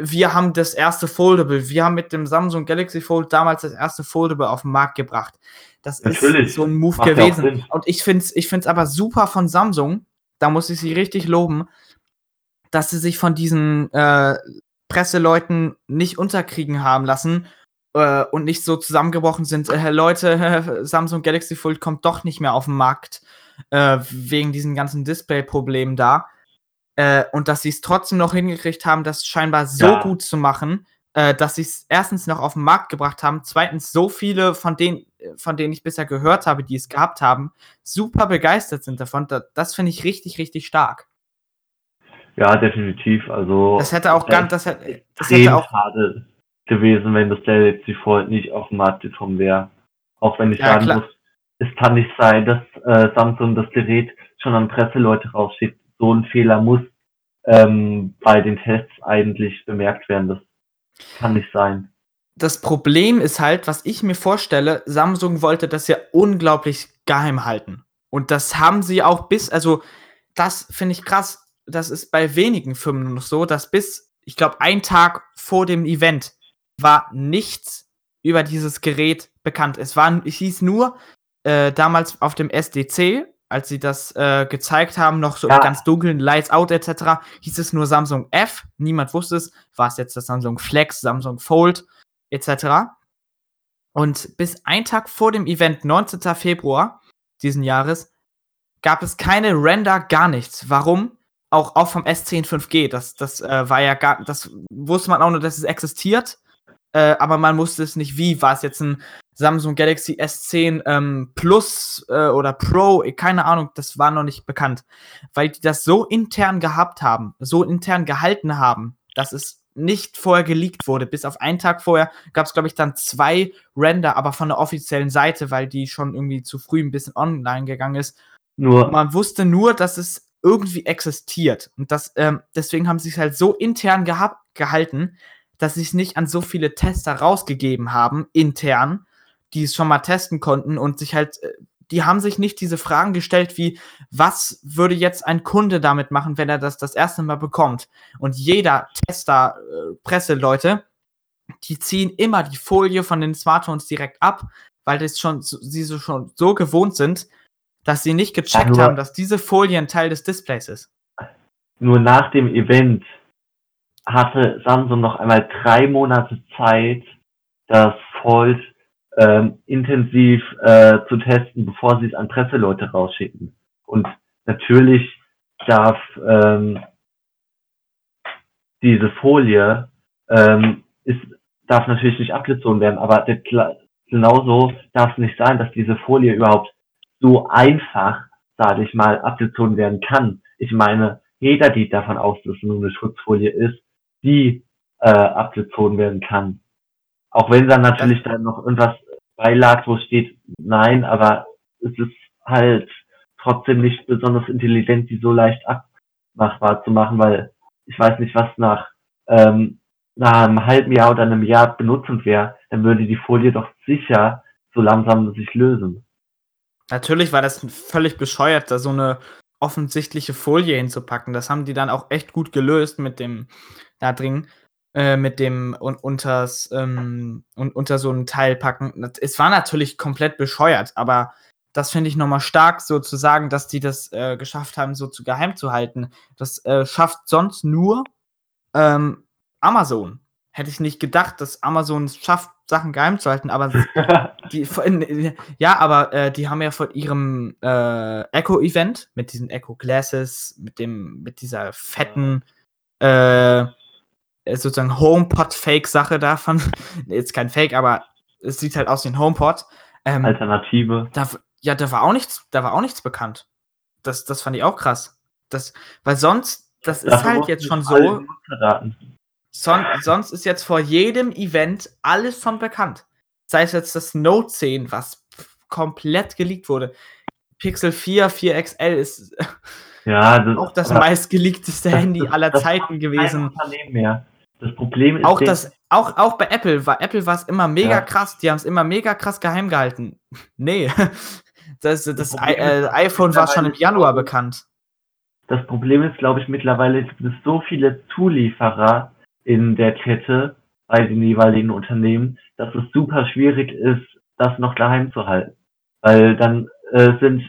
wir haben das erste Foldable, wir haben mit dem Samsung Galaxy Fold damals das erste Foldable auf den Markt gebracht. Das Natürlich. ist so ein Move Macht gewesen. Und ich finde es ich find's aber super von Samsung, da muss ich sie richtig loben, dass sie sich von diesen äh, Presseleuten nicht unterkriegen haben lassen äh, und nicht so zusammengebrochen sind. Äh, Leute, Samsung Galaxy Fold kommt doch nicht mehr auf den Markt äh, wegen diesen ganzen Display-Problemen da. Äh, und dass sie es trotzdem noch hingekriegt haben, das scheinbar so Ja. gut zu machen, äh, dass sie es erstens noch auf den Markt gebracht haben, zweitens so viele von denen, von denen ich bisher gehört habe, die es gehabt haben, super begeistert sind davon. Da, das finde ich richtig, richtig stark. ja, definitiv. Also Das hätte auch ganz, das hätte, das hätte auch, schade gewesen, wenn das Galaxy Fold nicht auf den Markt gekommen wäre. Auch wenn ich Ja, sagen klar. muss, es kann nicht sein, dass äh, Samsung das Gerät schon an Presseleute rausschickt. So ein Fehler muss ähm, bei den Tests eigentlich bemerkt werden. Das kann nicht sein. das Problem ist halt, was ich mir vorstelle, Samsung wollte das ja unglaublich geheim halten. Und das haben sie auch bis, also das finde ich krass. Das ist bei wenigen Firmen noch so, dass bis, ich glaube, ein Tag vor dem Event war nichts über dieses Gerät bekannt. Es war, es hieß nur äh, damals auf dem SDC, als sie das äh, gezeigt haben, noch so Ja. im ganz dunklen Lights Out etc., hieß es nur Samsung F. Niemand wusste es. War es jetzt das Samsung Flex, Samsung Fold etc. Und bis ein Tag vor dem Event, 19. Februar diesen Jahres, gab es keine Render, gar nichts. Warum? Auch, auch vom S10 5G. Das, das äh, war ja gar, das wusste man auch nur, dass es existiert. Äh, aber man wusste es nicht, wie. War es jetzt ein Samsung Galaxy S10 ähm, Plus äh, oder Pro? Keine Ahnung, das war noch nicht bekannt. Weil die das so intern gehabt haben, so intern gehalten haben, dass es nicht vorher geleakt wurde. Bis auf einen Tag vorher gab es, glaube ich, dann zwei Render, aber von der offiziellen Seite, weil die schon irgendwie zu früh ein bisschen online gegangen ist. Nur, Man wusste nur, dass es irgendwie existiert. Und das, ähm, deswegen haben sie es halt so intern gehabt, gehalten, dass sie es nicht an so viele Tester rausgegeben haben, intern, die es schon mal testen konnten und sich halt, äh, die haben sich nicht diese Fragen gestellt wie, was würde jetzt ein Kunde damit machen, wenn er das das erste Mal bekommt? Und jeder Tester, äh, Presseleute, die ziehen immer die Folie von den Smartphones direkt ab, weil das schon, sie so schon so gewohnt sind, dass sie nicht gecheckt Ja, haben, dass diese Folie ein Teil des Displays ist. nur nach dem Event hatte Samsung noch einmal drei Monate Zeit, das Fold ähm, intensiv äh, zu testen, bevor sie es an Presseleute rausschicken. Und natürlich darf ähm, diese Folie ähm, ist, darf natürlich nicht abgezogen werden, aber Kla- genauso darf es nicht sein, dass diese Folie überhaupt so einfach, sage ich mal, abgezogen werden kann. Ich meine, jeder geht davon aus, dass es nur eine Schutzfolie ist, die äh, abgezogen werden kann. Auch wenn dann natürlich dann noch irgendwas beilag, wo steht, nein, aber es ist halt trotzdem nicht besonders intelligent, die so leicht abmachbar zu machen, weil ich weiß nicht, was nach, ähm, nach einem halben Jahr oder einem Jahr benutzend wäre, dann würde die Folie doch sicher so langsam sich lösen. Natürlich war das völlig bescheuert, da so eine offensichtliche Folie hinzupacken. Das haben die dann auch echt gut gelöst mit dem da drin, äh, mit dem un unters, ähm, un unter so einen Teil packen. Es war natürlich komplett bescheuert, aber das finde ich nochmal stark, so zu sagen, dass die das äh, geschafft haben, so zu geheim zu halten. Das äh, schafft sonst nur ähm, Amazon. Hätte ich nicht gedacht, dass Amazon es schafft, Sachen geheim zu halten, aber die, von- ja, aber äh, die haben ja von ihrem äh, Echo-Event mit diesen Echo Glasses, mit dem, mit dieser fetten, äh, sozusagen HomePod-Fake-Sache davon. Jetzt kein Fake, aber es sieht halt aus wie ein HomePod. Ähm, Alternative. da, ja, da war auch nichts, da war auch nichts bekannt. Das, das fand ich auch krass. Das, weil sonst, das ist Dafür halt jetzt schon so, son, sonst ist jetzt vor jedem Event alles schon bekannt. Sei es jetzt das Note 10, was komplett geleakt wurde. Pixel 4, 4XL ist Ja, das, auch das meistgeleakteste Handy das- aller das Zeiten macht kein gewesen. Unternehmen mehr. Das Problem ist, Auch das, auch, auch bei Apple war Apple war es immer mega Ja. krass. Die haben es immer mega krass geheim gehalten. Nee. Das, das, Problem I- äh, iPhone war schon im Januar bekannt. das Problem ist, glaube ich, mittlerweile gibt es so viele Zulieferer in der Kette bei den jeweiligen Unternehmen, dass es super schwierig ist, das noch geheim zu halten. Weil dann äh, sind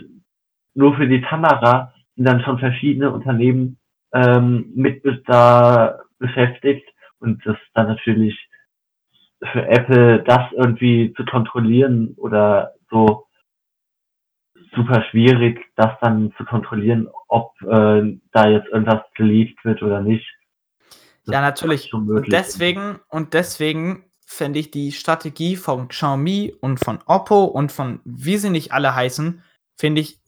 nur für die Kamera sind dann schon verschiedene Unternehmen ähm, mit da beschäftigt und das dann natürlich für Apple das irgendwie zu kontrollieren oder so super schwierig, das dann zu kontrollieren, ob äh, da jetzt irgendwas geleakt wird oder nicht. Das Ja, natürlich. Und deswegen, und deswegen fände ich die Strategie von Xiaomi und von Oppo und von wie sie nicht alle heißen, finde ich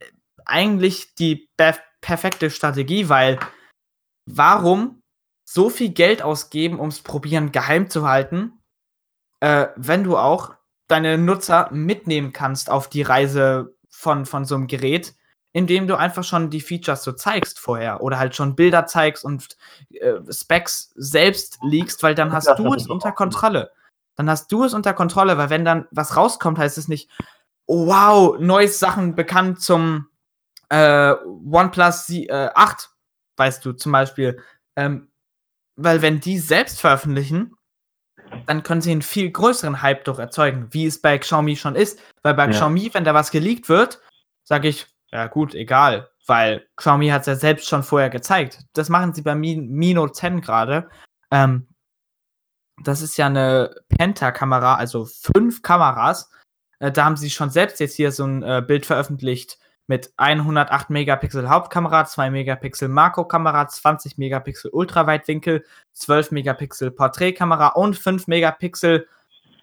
äh, eigentlich die per perfekte Strategie, weil warum so viel Geld ausgeben, um es probieren geheim zu halten, äh, wenn du auch deine Nutzer mitnehmen kannst auf die Reise von, von so einem Gerät, indem du einfach schon die Features so zeigst vorher oder halt schon Bilder zeigst und äh, Specs selbst leakst, weil dann hast Das du es unter. Kontrolle. Dann hast du es unter Kontrolle, weil wenn dann was rauskommt, heißt es nicht, oh, wow, neues Sachen bekannt zum äh, OnePlus Sie- äh, 8, weißt du zum Beispiel. Ähm, weil wenn die selbst veröffentlichen, dann können sie einen viel größeren Hype doch erzeugen, wie es bei Xiaomi schon ist. Weil bei Ja. Xiaomi, wenn da was geleakt wird, sage ich, ja gut, egal. Weil Xiaomi hat es ja selbst schon vorher gezeigt. Das machen sie bei Mi, Mi Note 10 gerade. Ähm, das ist ja eine Penta-Kamera, also fünf Kameras. Äh, da haben sie schon selbst jetzt hier so ein äh, Bild veröffentlicht mit 108 Megapixel Hauptkamera, 2 Megapixel Makrokamera, 20 Megapixel Ultraweitwinkel, 12 Megapixel Porträtkamera und 5 Megapixel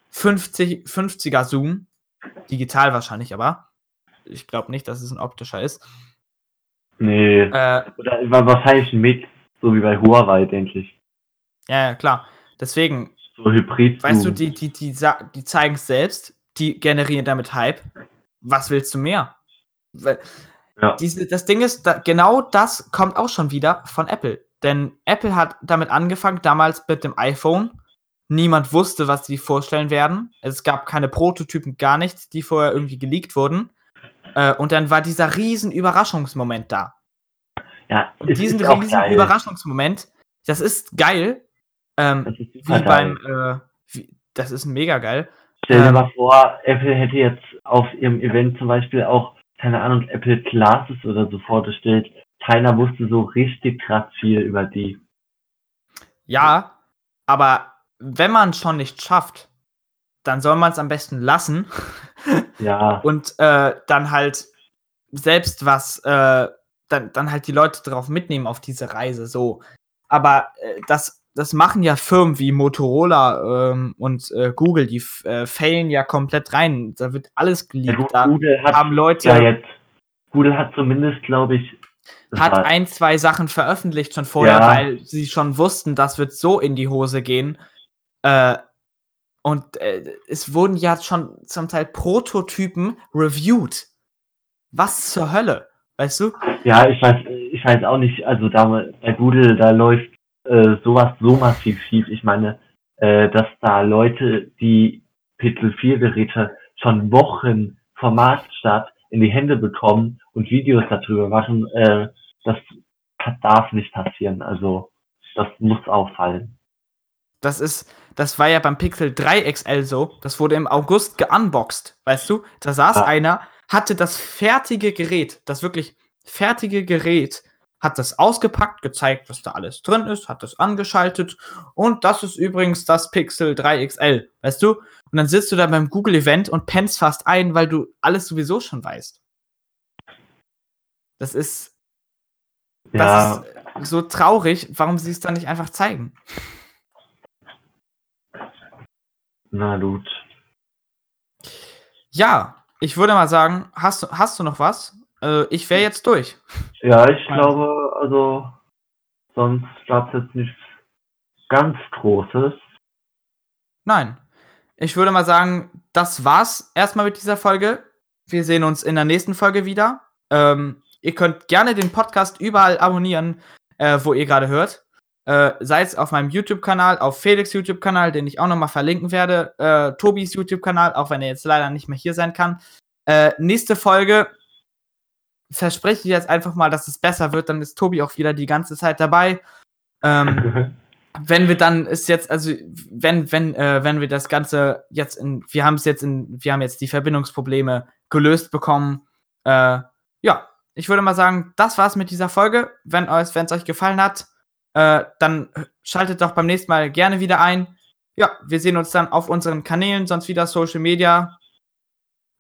50, 50er Zoom. Digital wahrscheinlich aber. Ich glaube nicht, dass es ein optischer ist. Nee. Äh, Oder wahrscheinlich ein Mix, so wie bei Huawei, denke ich. ja, ja, klar. Deswegen, So Hybrid. weißt du, die, die, die, die zeigen es selbst, die generieren damit Hype. Was willst du mehr? Weil, Ja. diese, das Ding ist, da, genau das kommt auch schon wieder von Apple. Denn Apple hat damit angefangen, damals mit dem iPhone. Niemand wusste, was sie vorstellen werden. Es gab keine Prototypen, gar nichts, die vorher irgendwie geleakt wurden. Äh, und dann war dieser riesen Überraschungsmoment da. ja, Und es diesen riesen geil. Überraschungsmoment, das ist geil. Ähm, Das ist wie geil. beim, äh, wie, das ist mega geil. Stell dir ähm, mal vor, Apple hätte jetzt auf ihrem Event zum Beispiel auch, keine Ahnung, Apple Glasses oder so vorgestellt. Keiner wusste so richtig krass viel über die. Ja, aber wenn man schon nicht schafft, dann soll man es am besten lassen Ja, und äh, dann halt selbst was, äh, dann, dann halt die Leute drauf mitnehmen auf diese Reise, so. Aber äh, das, das machen ja Firmen wie Motorola ähm, und äh, Google, die äh, failen ja komplett rein. Da wird alles ja geleakt. Da Google hat haben Leute, ja jetzt, Google hat zumindest, glaube ich, hat war- ein, zwei Sachen veröffentlicht schon vorher, Ja. weil sie schon wussten, das wird so in die Hose gehen. Äh, und äh, es wurden ja schon zum Teil Prototypen reviewed. Was zur Hölle? Weißt du? Ja, ich weiß, ich weiß auch nicht, also da bei Google, da läuft äh, sowas so massiv schief. Ich meine, äh, dass da Leute, die Pixel 4 Geräte schon Wochen vom Marktstart in die Hände bekommen und Videos darüber machen, äh, das darf nicht passieren. Also das muss auffallen. Das ist, das war ja beim Pixel 3 XL so. Das wurde im August geunboxed, weißt du? Da saß Ja. einer, hatte das fertige Gerät, das wirklich fertige Gerät, hat das ausgepackt, gezeigt, was da alles drin ist, hat das angeschaltet und das ist übrigens das Pixel 3 XL, weißt du? Und dann sitzt du da beim Google Event und pennst fast ein, weil du alles sowieso schon weißt. Das ist, Ja, das ist so traurig, warum sie es dann nicht einfach zeigen. na gut. Ja, ich würde mal sagen, hast, hast du noch was? Äh, ich wäre jetzt durch. Ja, ich Also- glaube, also sonst gab es jetzt nichts ganz Großes. Nein. Ich würde mal sagen, das war's erstmal mit dieser Folge. Wir sehen uns in der nächsten Folge wieder. Ähm, ihr könnt gerne den Podcast überall abonnieren, äh, wo ihr gerade hört. Äh, sei es auf meinem YouTube-Kanal, auf Felix YouTube-Kanal, den ich auch nochmal verlinken werde, äh, Tobis YouTube-Kanal, auch wenn er jetzt leider nicht mehr hier sein kann. Äh, nächste Folge verspreche ich jetzt einfach mal, dass es besser wird, dann ist Tobi auch wieder die ganze Zeit dabei. Ähm, wenn wir dann ist jetzt also wenn wenn äh, wenn wir das ganze jetzt in wir haben es jetzt in wir haben jetzt die Verbindungsprobleme gelöst bekommen. Äh, ja ich würde mal sagen das war's mit dieser Folge. Wenn euch wenn es euch gefallen hat äh, dann schaltet doch beim nächsten Mal gerne wieder ein. Ja wir sehen uns dann auf unseren Kanälen sonst wieder Social Media.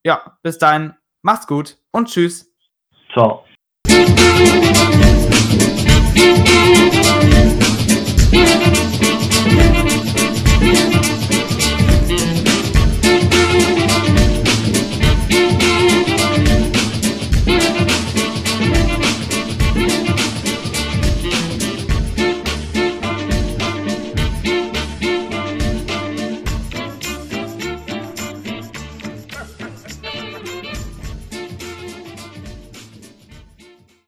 Ja bis dahin macht's gut und tschüss そう。